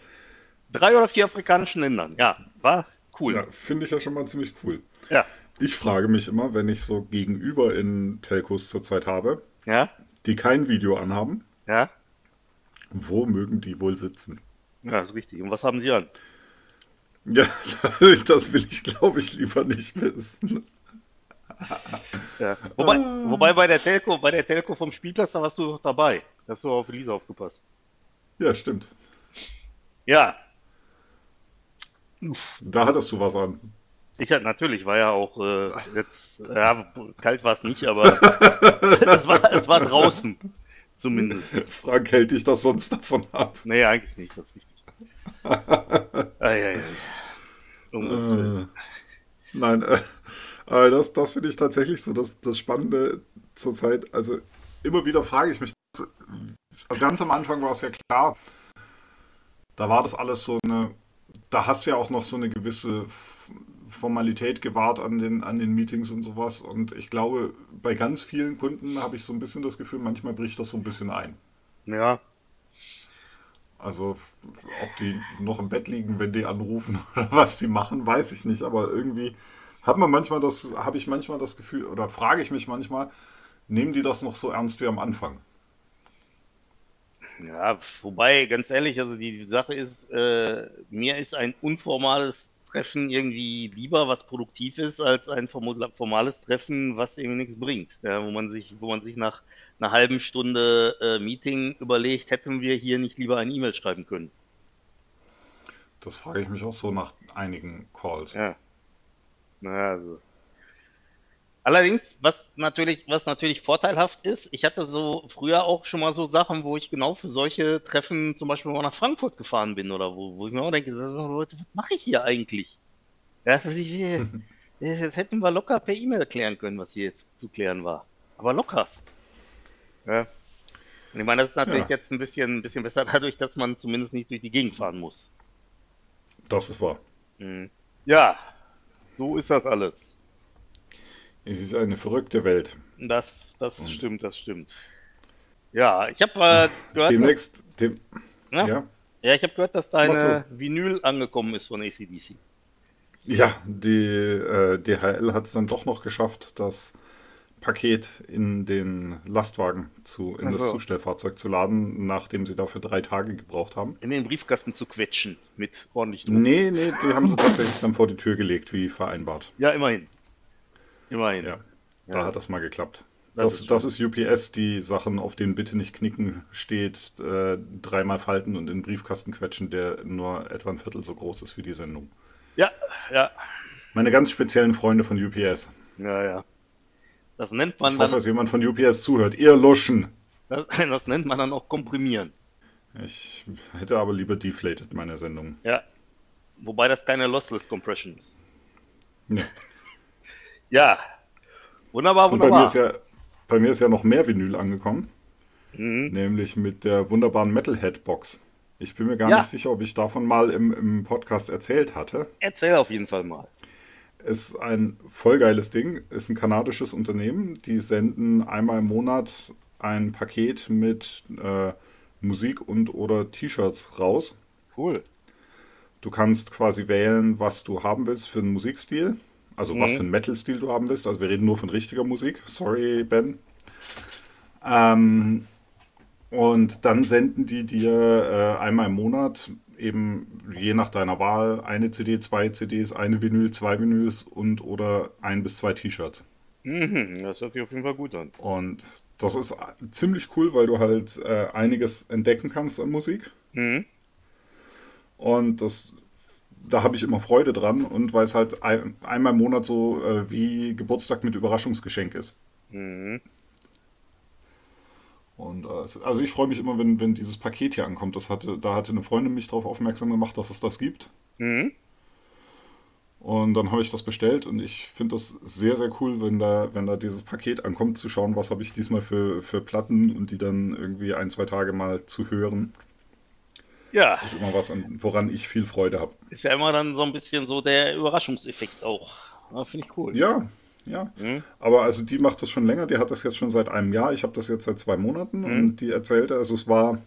drei oder vier afrikanischen Ländern. Ja, war cool. ja finde ich ja schon mal ziemlich cool. Ja. Ich frage mich immer, wenn ich so gegenüber in Telcos zurzeit habe, Ja, die kein Video anhaben, ja, wo mögen die wohl sitzen? ja, ist richtig. Und was haben Sie an? Ja, das will ich, glaube ich, lieber nicht wissen. Ja. Wobei, wobei bei der Telco, bei der Telco vom Spielplatz, da warst du doch dabei. Da hast du auf Lisa aufgepasst. Ja, stimmt. Ja, Da hattest du was an. ich hatte natürlich, war ja auch äh, jetzt, ja, kalt war es nicht, aber es war, es war draußen. Zumindest. Frank hält dich das sonst davon ab. Nee, eigentlich nicht, das ist wichtig. Eieiei. Um. Äh, nein, äh, äh, das, das finde ich tatsächlich so das, das Spannende zurzeit. Also immer wieder frage ich mich, also ganz am Anfang war es ja klar, da war das alles so eine, da hast du ja auch noch so eine gewisse Formalität gewahrt an den, an den Meetings und sowas. Und ich glaube, bei ganz vielen Kunden habe ich so ein bisschen das Gefühl, manchmal bricht das so ein bisschen ein. Ja, Also, ob die noch im Bett liegen, wenn die anrufen oder was die machen, weiß ich nicht. Aber irgendwie hat man manchmal das, habe ich manchmal das Gefühl, oder frage ich mich manchmal, nehmen die das noch so ernst wie am Anfang? Ja, wobei, ganz ehrlich, also die Sache ist, äh, mir ist ein unformales Treffen irgendwie lieber, was produktiv ist, als ein formales Treffen, was irgendwie nichts bringt. Ja, wo man sich, wo man sich nach einer halben Stunde äh, Meeting überlegt, hätten wir hier nicht lieber eine E-Mail schreiben können. Das frage ich mich auch so nach einigen Calls. Ja. Naja, also. Allerdings, was natürlich, was natürlich vorteilhaft ist, ich hatte so früher auch schon mal so Sachen, wo ich genau für solche Treffen zum Beispiel mal nach Frankfurt gefahren bin oder wo, wo ich mir auch denke, Leute, was mache ich hier eigentlich? Ja, was ich, äh, das hätten wir locker per E-Mail klären können, was hier jetzt zu klären war. Aber lockerst. Ja. Und ich meine, das ist natürlich Ja. jetzt ein bisschen, ein bisschen besser dadurch, dass man zumindest nicht durch die Gegend fahren muss. Das ist wahr. Mhm. Ja, so ist das alles. Es ist eine verrückte Welt. Das, das stimmt, das stimmt. Ja, ich habe äh, gehört, Demnächst, dem, dass, ja, ja, ja, ich habe gehört, dass deine Vinyl angekommen ist von ACDC. ja, die äh, DHL hat es dann doch noch geschafft, das Paket in den Lastwagen zu, in Ach das. Zustellfahrzeug zu laden, nachdem sie dafür drei Tage gebraucht haben. In den Briefkasten zu quetschen mit ordentlich Druck. Nee, nee, die haben sie tatsächlich dann vor die Tür gelegt, wie vereinbart. Ja, immerhin. Immerhin. Ja, da Ja. hat das mal geklappt. Das Das, ist das ist UPS, die Sachen, auf denen bitte nicht knicken steht, äh, dreimal falten und in den Briefkasten quetschen, der nur etwa ein Viertel so groß ist wie die Sendung. Ja, ja, Meine ganz speziellen Freunde von UPS. ja, ja. Das nennt man Ich hoffe, dann, dass jemand von UPS zuhört. Ihr Luschen! das, das nennt man dann auch komprimieren. Ich hätte aber lieber deflated meine Sendung. Ja. Wobei das keine Lossless Compression ist. Nee. Ja. Wunderbar, Und bei mir, wunderbar. ist ja, bei mir ist ja noch mehr Vinyl angekommen, Mhm. nämlich mit der wunderbaren Metalhead-Box. Ich bin mir gar Ja. nicht sicher, ob ich davon mal im, im Podcast erzählt hatte. Erzähl auf jeden Fall mal. Ist ein voll geiles Ding, ist ein kanadisches Unternehmen. Die senden einmal im Monat ein Paket mit äh, Musik und oder T-Shirts raus. Cool. Du kannst quasi wählen, was du haben willst für einen Musikstil. Also was Mhm. für einen Metal-Stil du haben willst. Also wir reden nur von richtiger Musik. Sorry, Ben. Ähm, und dann senden die dir äh, einmal im Monat eben je nach deiner Wahl eine CD, zwei CDs, eine Vinyl, zwei Vinyls und oder ein bis zwei T-Shirts. Mhm, das hört sich auf jeden Fall gut an. Und das ist ziemlich cool, weil du halt äh, einiges entdecken kannst an Musik. Mhm. Und das, da habe ich immer Freude dran und weil es halt ein, einmal im Monat so äh, wie Geburtstag mit Überraschungsgeschenk ist. Mhm. Und äh, also ich freue mich immer, wenn, wenn dieses Paket hier ankommt. Das hatte, da hatte eine Freundin mich darauf aufmerksam gemacht, dass es das gibt. Mhm. Und dann habe ich das bestellt und ich finde das sehr, sehr cool, wenn da, wenn da dieses Paket ankommt, zu schauen, was habe ich diesmal für, für Platten und die dann irgendwie ein, zwei Tage mal zu hören. Ja, Das ist immer was, an, woran ich viel Freude habe. ist ja immer dann so ein bisschen so der Überraschungseffekt auch. Finde ich cool. Ja, ja. Mhm. Aber also die macht das schon länger, die hat das jetzt schon seit einem Jahr. Ich habe das jetzt seit zwei Monaten Mhm. und die erzählte, also es war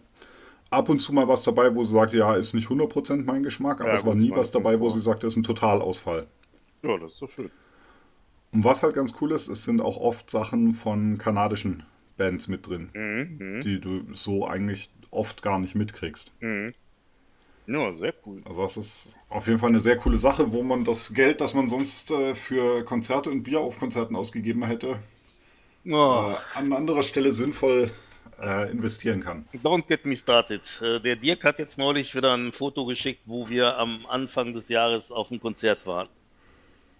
ab und zu mal was dabei, wo sie sagte, ja, ist nicht 100% mein Geschmack, aber Ja, es war nie was dabei, wo sie sagte, ist ein Totalausfall. Ja, das ist doch schön. Und was halt ganz cool ist, es sind auch oft Sachen von kanadischen Bands mit drin, Mhm. Mhm. die du so eigentlich oft gar nicht mitkriegst. Mhm. Ja, sehr cool. Also das ist auf jeden Fall eine sehr coole Sache, wo man das Geld, das man sonst äh, für Konzerte und Bier auf Konzerten ausgegeben hätte, Oh, äh, an anderer Stelle sinnvoll äh, investieren kann. don't get me started. Äh, Der Dirk hat jetzt neulich wieder ein Foto geschickt, wo wir am Anfang des Jahres auf einem Konzert waren.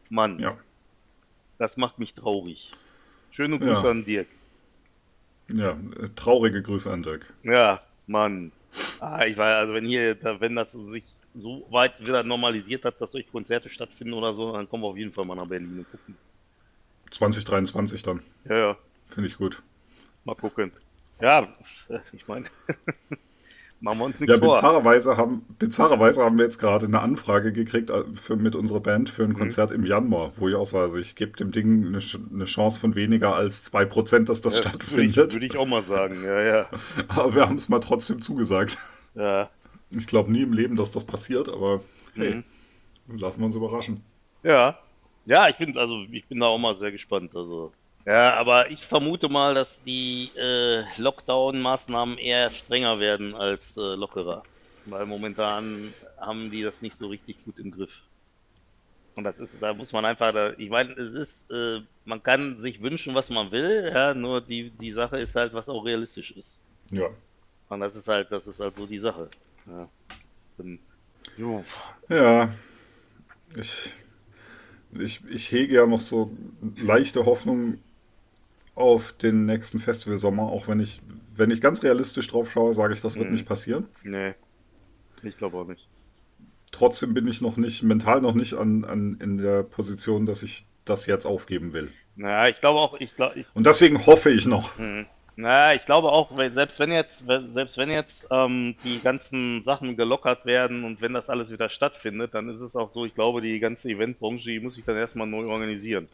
Mann, Ja, das macht mich traurig. Schöne Grüße Ja. an Dirk. ja, äh, traurige Grüße an Dirk. Ja, Mann. Ah, ich war, also wenn hier, wenn das sich so weit wieder normalisiert hat, dass solche Konzerte stattfinden oder so, dann kommen wir auf jeden Fall mal nach Berlin und gucken. 2023 dann, Ja, ja, finde ich gut. mal gucken. Ja, ich meine, machen wir uns nichts Ja, vor. bizarrerweise haben, bizarrerweise haben wir jetzt gerade eine Anfrage gekriegt äh, für, mit unserer Band für ein Mhm. Konzert im Januar, wo ich auch sage, also ich gebe dem Ding eine, eine Chance von weniger als 2%, dass das Ja, würde, ich, stattfindet. würde ich auch mal sagen, ja, ja. Aber wir haben es mal trotzdem zugesagt. Ja, Ich glaube nie im Leben, dass das passiert, aber hey, Mhm. lassen wir uns überraschen. ja. Ja, ich finde, also ich bin da auch mal sehr gespannt. Also. Ja, aber ich vermute mal, dass die äh, Lockdown-Maßnahmen eher strenger werden als äh, lockerer. Weil momentan haben die das nicht so richtig gut im Griff. Und das ist, da muss man einfach, da, ich meine, es ist, äh, man kann sich wünschen, was man will, ja, nur die, die Sache ist halt, was auch realistisch ist. Ja. Und das ist halt, das ist halt so die Sache. Ja. Ja, ich, ich, ich hege ja noch so leichte Hoffnung auf den nächsten Festivalsommer, auch wenn ich, wenn ich ganz realistisch drauf schaue, sage ich, das wird Mhm. nicht passieren. Nee. Ich glaube auch nicht. Trotzdem bin ich noch nicht, mental noch nicht an, an, in der Position, dass ich das jetzt aufgeben will. Naja, ich glaube auch, ich glaube, ich, Und deswegen hoffe ich noch. Mhm. Naja, ich glaube auch, selbst wenn jetzt, selbst wenn jetzt ähm, die ganzen Sachen gelockert werden und wenn das alles wieder stattfindet, dann ist es auch so, ich glaube, die ganze Eventbranche, die muss sich dann erstmal neu organisieren.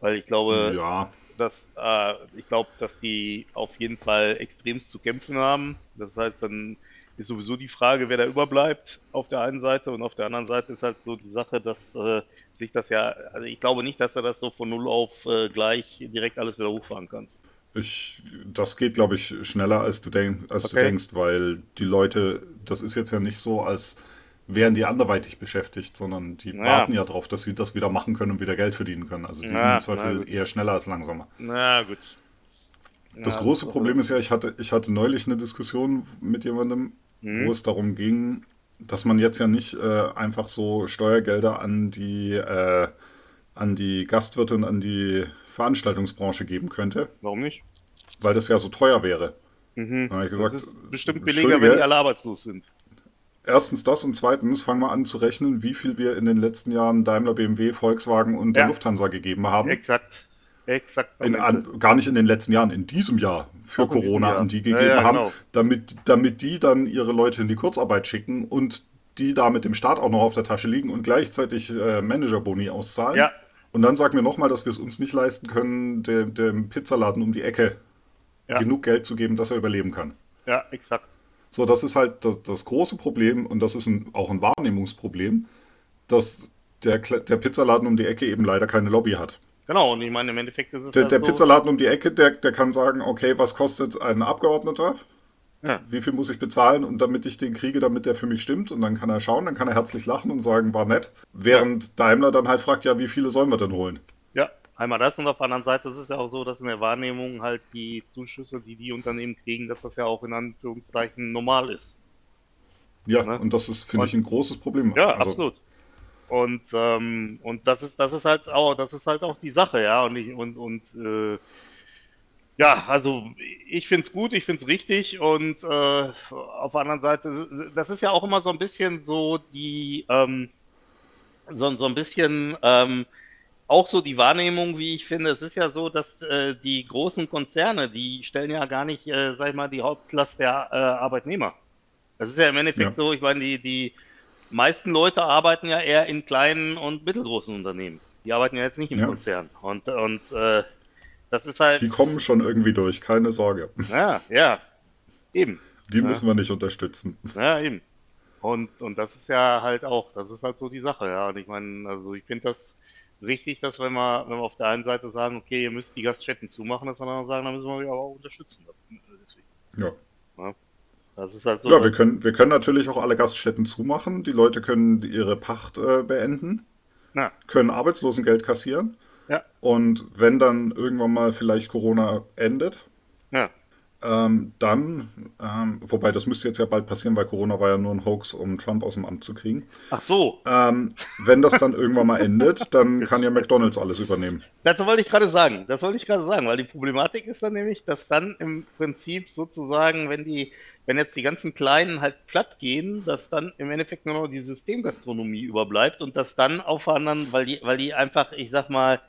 Weil ich glaube, Ja, dass äh, ich glaube, dass die auf jeden Fall extremst zu kämpfen haben. Das heißt, dann ist sowieso die Frage, wer da überbleibt auf der einen Seite und auf der anderen Seite ist halt so die Sache, dass äh, sich das ja, also ich glaube nicht, dass du das so von null auf äh, gleich direkt alles wieder hochfahren kannst. ich, das geht, glaube ich, schneller, als du, denk, als du Okay. denkst, weil die Leute, das ist jetzt ja nicht so, als wären die anderweitig beschäftigt, sondern die Ja. warten ja darauf, dass sie das wieder machen können und wieder Geld verdienen können. Also die Ja, sind im Zweifel eher schneller als langsamer. Na gut. Das Ja, große doch, Problem ist ja, ich hatte, ich hatte neulich eine Diskussion mit jemandem, Mhm. wo es darum ging, dass man jetzt ja nicht äh, einfach so Steuergelder an die, äh, an die Gastwirte und an die Veranstaltungsbranche geben könnte, Warum nicht? weil das ja so teuer wäre. Mhm. Dann ich gesagt, das ist bestimmt billiger, wenn die alle arbeitslos sind. Erstens das und zweitens fangen wir an zu rechnen, wie viel wir in den letzten Jahren Daimler, BMW, Volkswagen und der Ja. Lufthansa gegeben haben. Exakt. Exakt. In, an, gar nicht in den letzten Jahren, in diesem Jahr für Auch Corona Jahr. an die Ja, gegeben ja, haben, genau. damit, damit die dann ihre Leute in die Kurzarbeit schicken und die da mit dem Staat auch noch auf der Tasche liegen und gleichzeitig äh, Managerboni auszahlen. Ja. Und dann sagen wir nochmal, dass wir es uns nicht leisten können, dem, dem Pizzaladen um die Ecke Ja. genug Geld zu geben, dass er überleben kann. Ja, exakt. So, das ist halt das, das große Problem und das ist ein, auch ein Wahrnehmungsproblem, dass der, der Pizzaladen um die Ecke eben leider keine Lobby hat. Genau, und ich meine, im Endeffekt ist es Der, halt der so, Pizzaladen um die Ecke, der, der kann sagen, okay, was kostet ein Abgeordneter? Ja. Wie viel muss ich bezahlen und damit ich den kriege, damit der für mich stimmt? Und dann kann er schauen, dann kann er herzlich lachen und sagen, war nett. Während Daimler dann halt fragt, ja, wie viele sollen wir denn holen? Einmal das und auf der anderen Seite ist es ja auch so, dass in der Wahrnehmung halt die Zuschüsse, die die Unternehmen kriegen, dass das ja auch in Anführungszeichen normal ist. Ja, Ne? und das ist, finde ich, ein großes Problem. Ja, Also, absolut. Und ähm, und das ist das ist halt auch das ist halt auch die Sache, ja. Und ich, und und äh, ja, also ich find's gut, ich find's richtig und äh, auf der anderen Seite, das ist ja auch immer so ein bisschen so die ähm, so, so ein bisschen ähm, auch so die Wahrnehmung, wie ich finde. Es ist ja so, dass äh, die großen Konzerne, die stellen ja gar nicht, äh, sag ich mal, die Hauptlast der äh, Arbeitnehmer. Das ist ja im Endeffekt Ja. so, ich meine, die, die meisten Leute arbeiten ja eher in kleinen und mittelgroßen Unternehmen. Die arbeiten ja jetzt nicht im Ja. Konzern. Und, und äh, das ist halt, Die kommen schon irgendwie durch, keine Sorge. ja, ja, eben. Die Ja. müssen wir nicht unterstützen. Ja, eben. Und, und das ist ja halt auch, das ist halt so die Sache, ja. Und ich meine, also ich finde das richtig, dass wenn wir, wenn wir auf der einen Seite sagen, okay, ihr müsst die Gaststätten zumachen, dass wir dann sagen, dann müssen wir aber auch unterstützen. Deswegen. Ja. Das ist halt so. Ja, wir können, wir können natürlich auch alle Gaststätten zumachen. Die Leute können ihre Pacht äh, beenden, Ja. können Arbeitslosengeld kassieren. Ja. Und wenn dann irgendwann mal vielleicht Corona endet, Ja. Ähm, dann, ähm, wobei das müsste jetzt ja bald passieren, weil Corona war ja nur ein Hoax, um Trump aus dem Amt zu kriegen. Ach so, Ähm, wenn das dann irgendwann mal endet, dann kann ja McDonalds alles übernehmen. Das wollte ich gerade sagen. Das wollte ich gerade sagen, weil die Problematik ist dann nämlich, dass dann im Prinzip sozusagen, wenn die, wenn jetzt die ganzen Kleinen halt platt gehen, dass dann im Endeffekt nur noch die Systemgastronomie überbleibt und dass dann auf der anderen, weil die, weil die einfach, ich sag mal,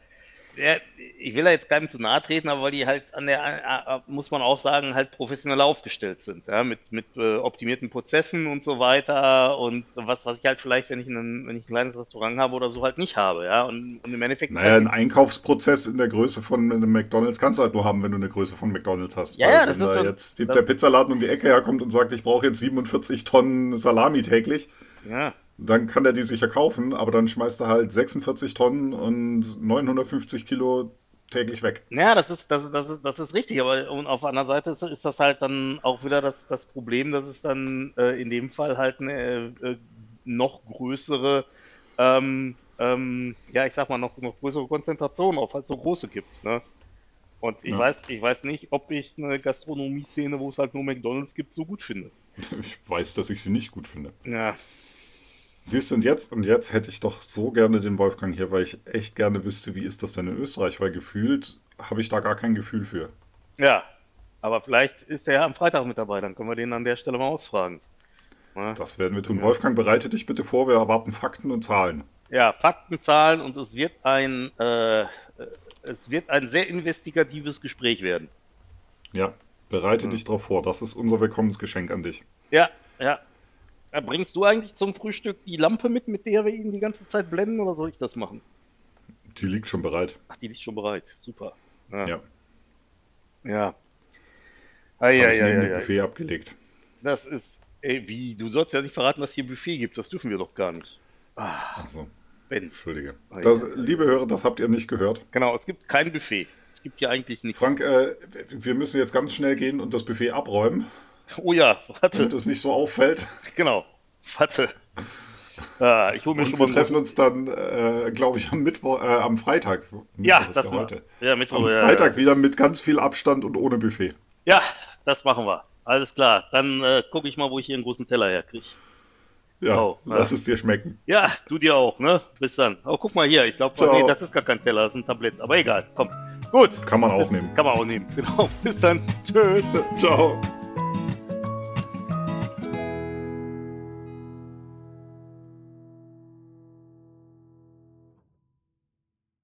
ja, ich will da jetzt keinem zu nahe treten, aber weil die halt an der, muss man auch sagen, halt professioneller aufgestellt sind, ja, mit, mit äh, optimierten Prozessen und so weiter und was, was ich halt vielleicht, wenn ich ein, wenn ich ein kleines Restaurant habe oder so halt nicht habe, ja, und, und im Endeffekt Naja, halt ein Einkaufsprozess in der Größe von einem McDonalds kannst du halt nur haben, wenn du eine Größe von McDonalds hast. Ja, ja, das wenn ist da schon- jetzt der Pizzaladen um die Ecke herkommt und sagt, ich brauche jetzt 47 Tonnen Salami täglich, ja, dann kann der die sicher kaufen, aber dann schmeißt er halt 46 Tonnen und 950 Kilo täglich weg. Ja, das ist, das, das ist, das ist richtig, aber und auf der anderen Seite ist, ist das halt dann auch wieder das, das Problem, dass es dann äh, in dem Fall halt eine äh, noch größere, ähm, ähm, ja, ich sag mal, noch, noch größere Konzentration auf halt so große gibt, ne? Und ich Ja. weiß, ich weiß nicht, ob ich eine Gastronomie-Szene, wo es halt nur McDonalds gibt, so gut finde. Ich weiß, dass ich sie nicht gut finde. Ja, Siehst du, und jetzt, und jetzt hätte ich doch so gerne den Wolfgang hier, weil ich echt gerne wüsste, wie ist das denn in Österreich, weil gefühlt habe ich da gar kein Gefühl für. ja. Aber vielleicht ist er ja am Freitag mit dabei, dann können wir den an der Stelle mal ausfragen. Ne? Das werden wir tun. Wolfgang, bereite dich bitte vor, wir erwarten Fakten und Zahlen. Ja, Fakten, Zahlen und es wird ein, äh, es wird ein sehr investigatives Gespräch werden. Ja, bereite Hm. dich darauf vor. Das ist unser Willkommensgeschenk an dich. Ja, ja. Ja, Bringst du eigentlich zum Frühstück die Lampe mit, mit der wir ihn die ganze Zeit blenden, oder soll ich das machen? Die liegt schon bereit. Ach, die liegt schon bereit. Super. Ja. Ja, ja. habe ich neben dem Buffet abgelegt. Das ist, ey, wie, du sollst ja nicht verraten, dass hier Buffet gibt. Das dürfen wir doch gar nicht. Ah, Also, Ben. entschuldige. Das, liebe Hörer, das habt ihr nicht gehört. Genau, es gibt kein Buffet. Es gibt hier eigentlich nichts. Frank, äh, wir müssen jetzt ganz schnell gehen und das Buffet abräumen, Oh ja, warte. damit es nicht so auffällt. Genau. Warte. Ah, ich hole mir Und schon wir mal treffen uns dann, äh, glaube ich, am Mittwoch, äh, am Freitag. Ja, ist das ja heute. Ja, Mittwoch. Am ja, Freitag ja. wieder mit ganz viel Abstand und ohne Buffet. Ja, das machen wir. Alles klar. Dann äh, gucke ich mal, wo ich hier einen großen Teller herkriege. Ja, Oh, lass es dir schmecken. Ja, du dir auch, ne? Bis dann. Oh, guck mal hier. Ich glaube, nee, das ist gar kein Teller, das ist ein Tablett. Aber egal, komm. Gut. Kann man auch Bis- nehmen. Kann man auch nehmen. Genau. Bis dann. Tschüss. Ciao.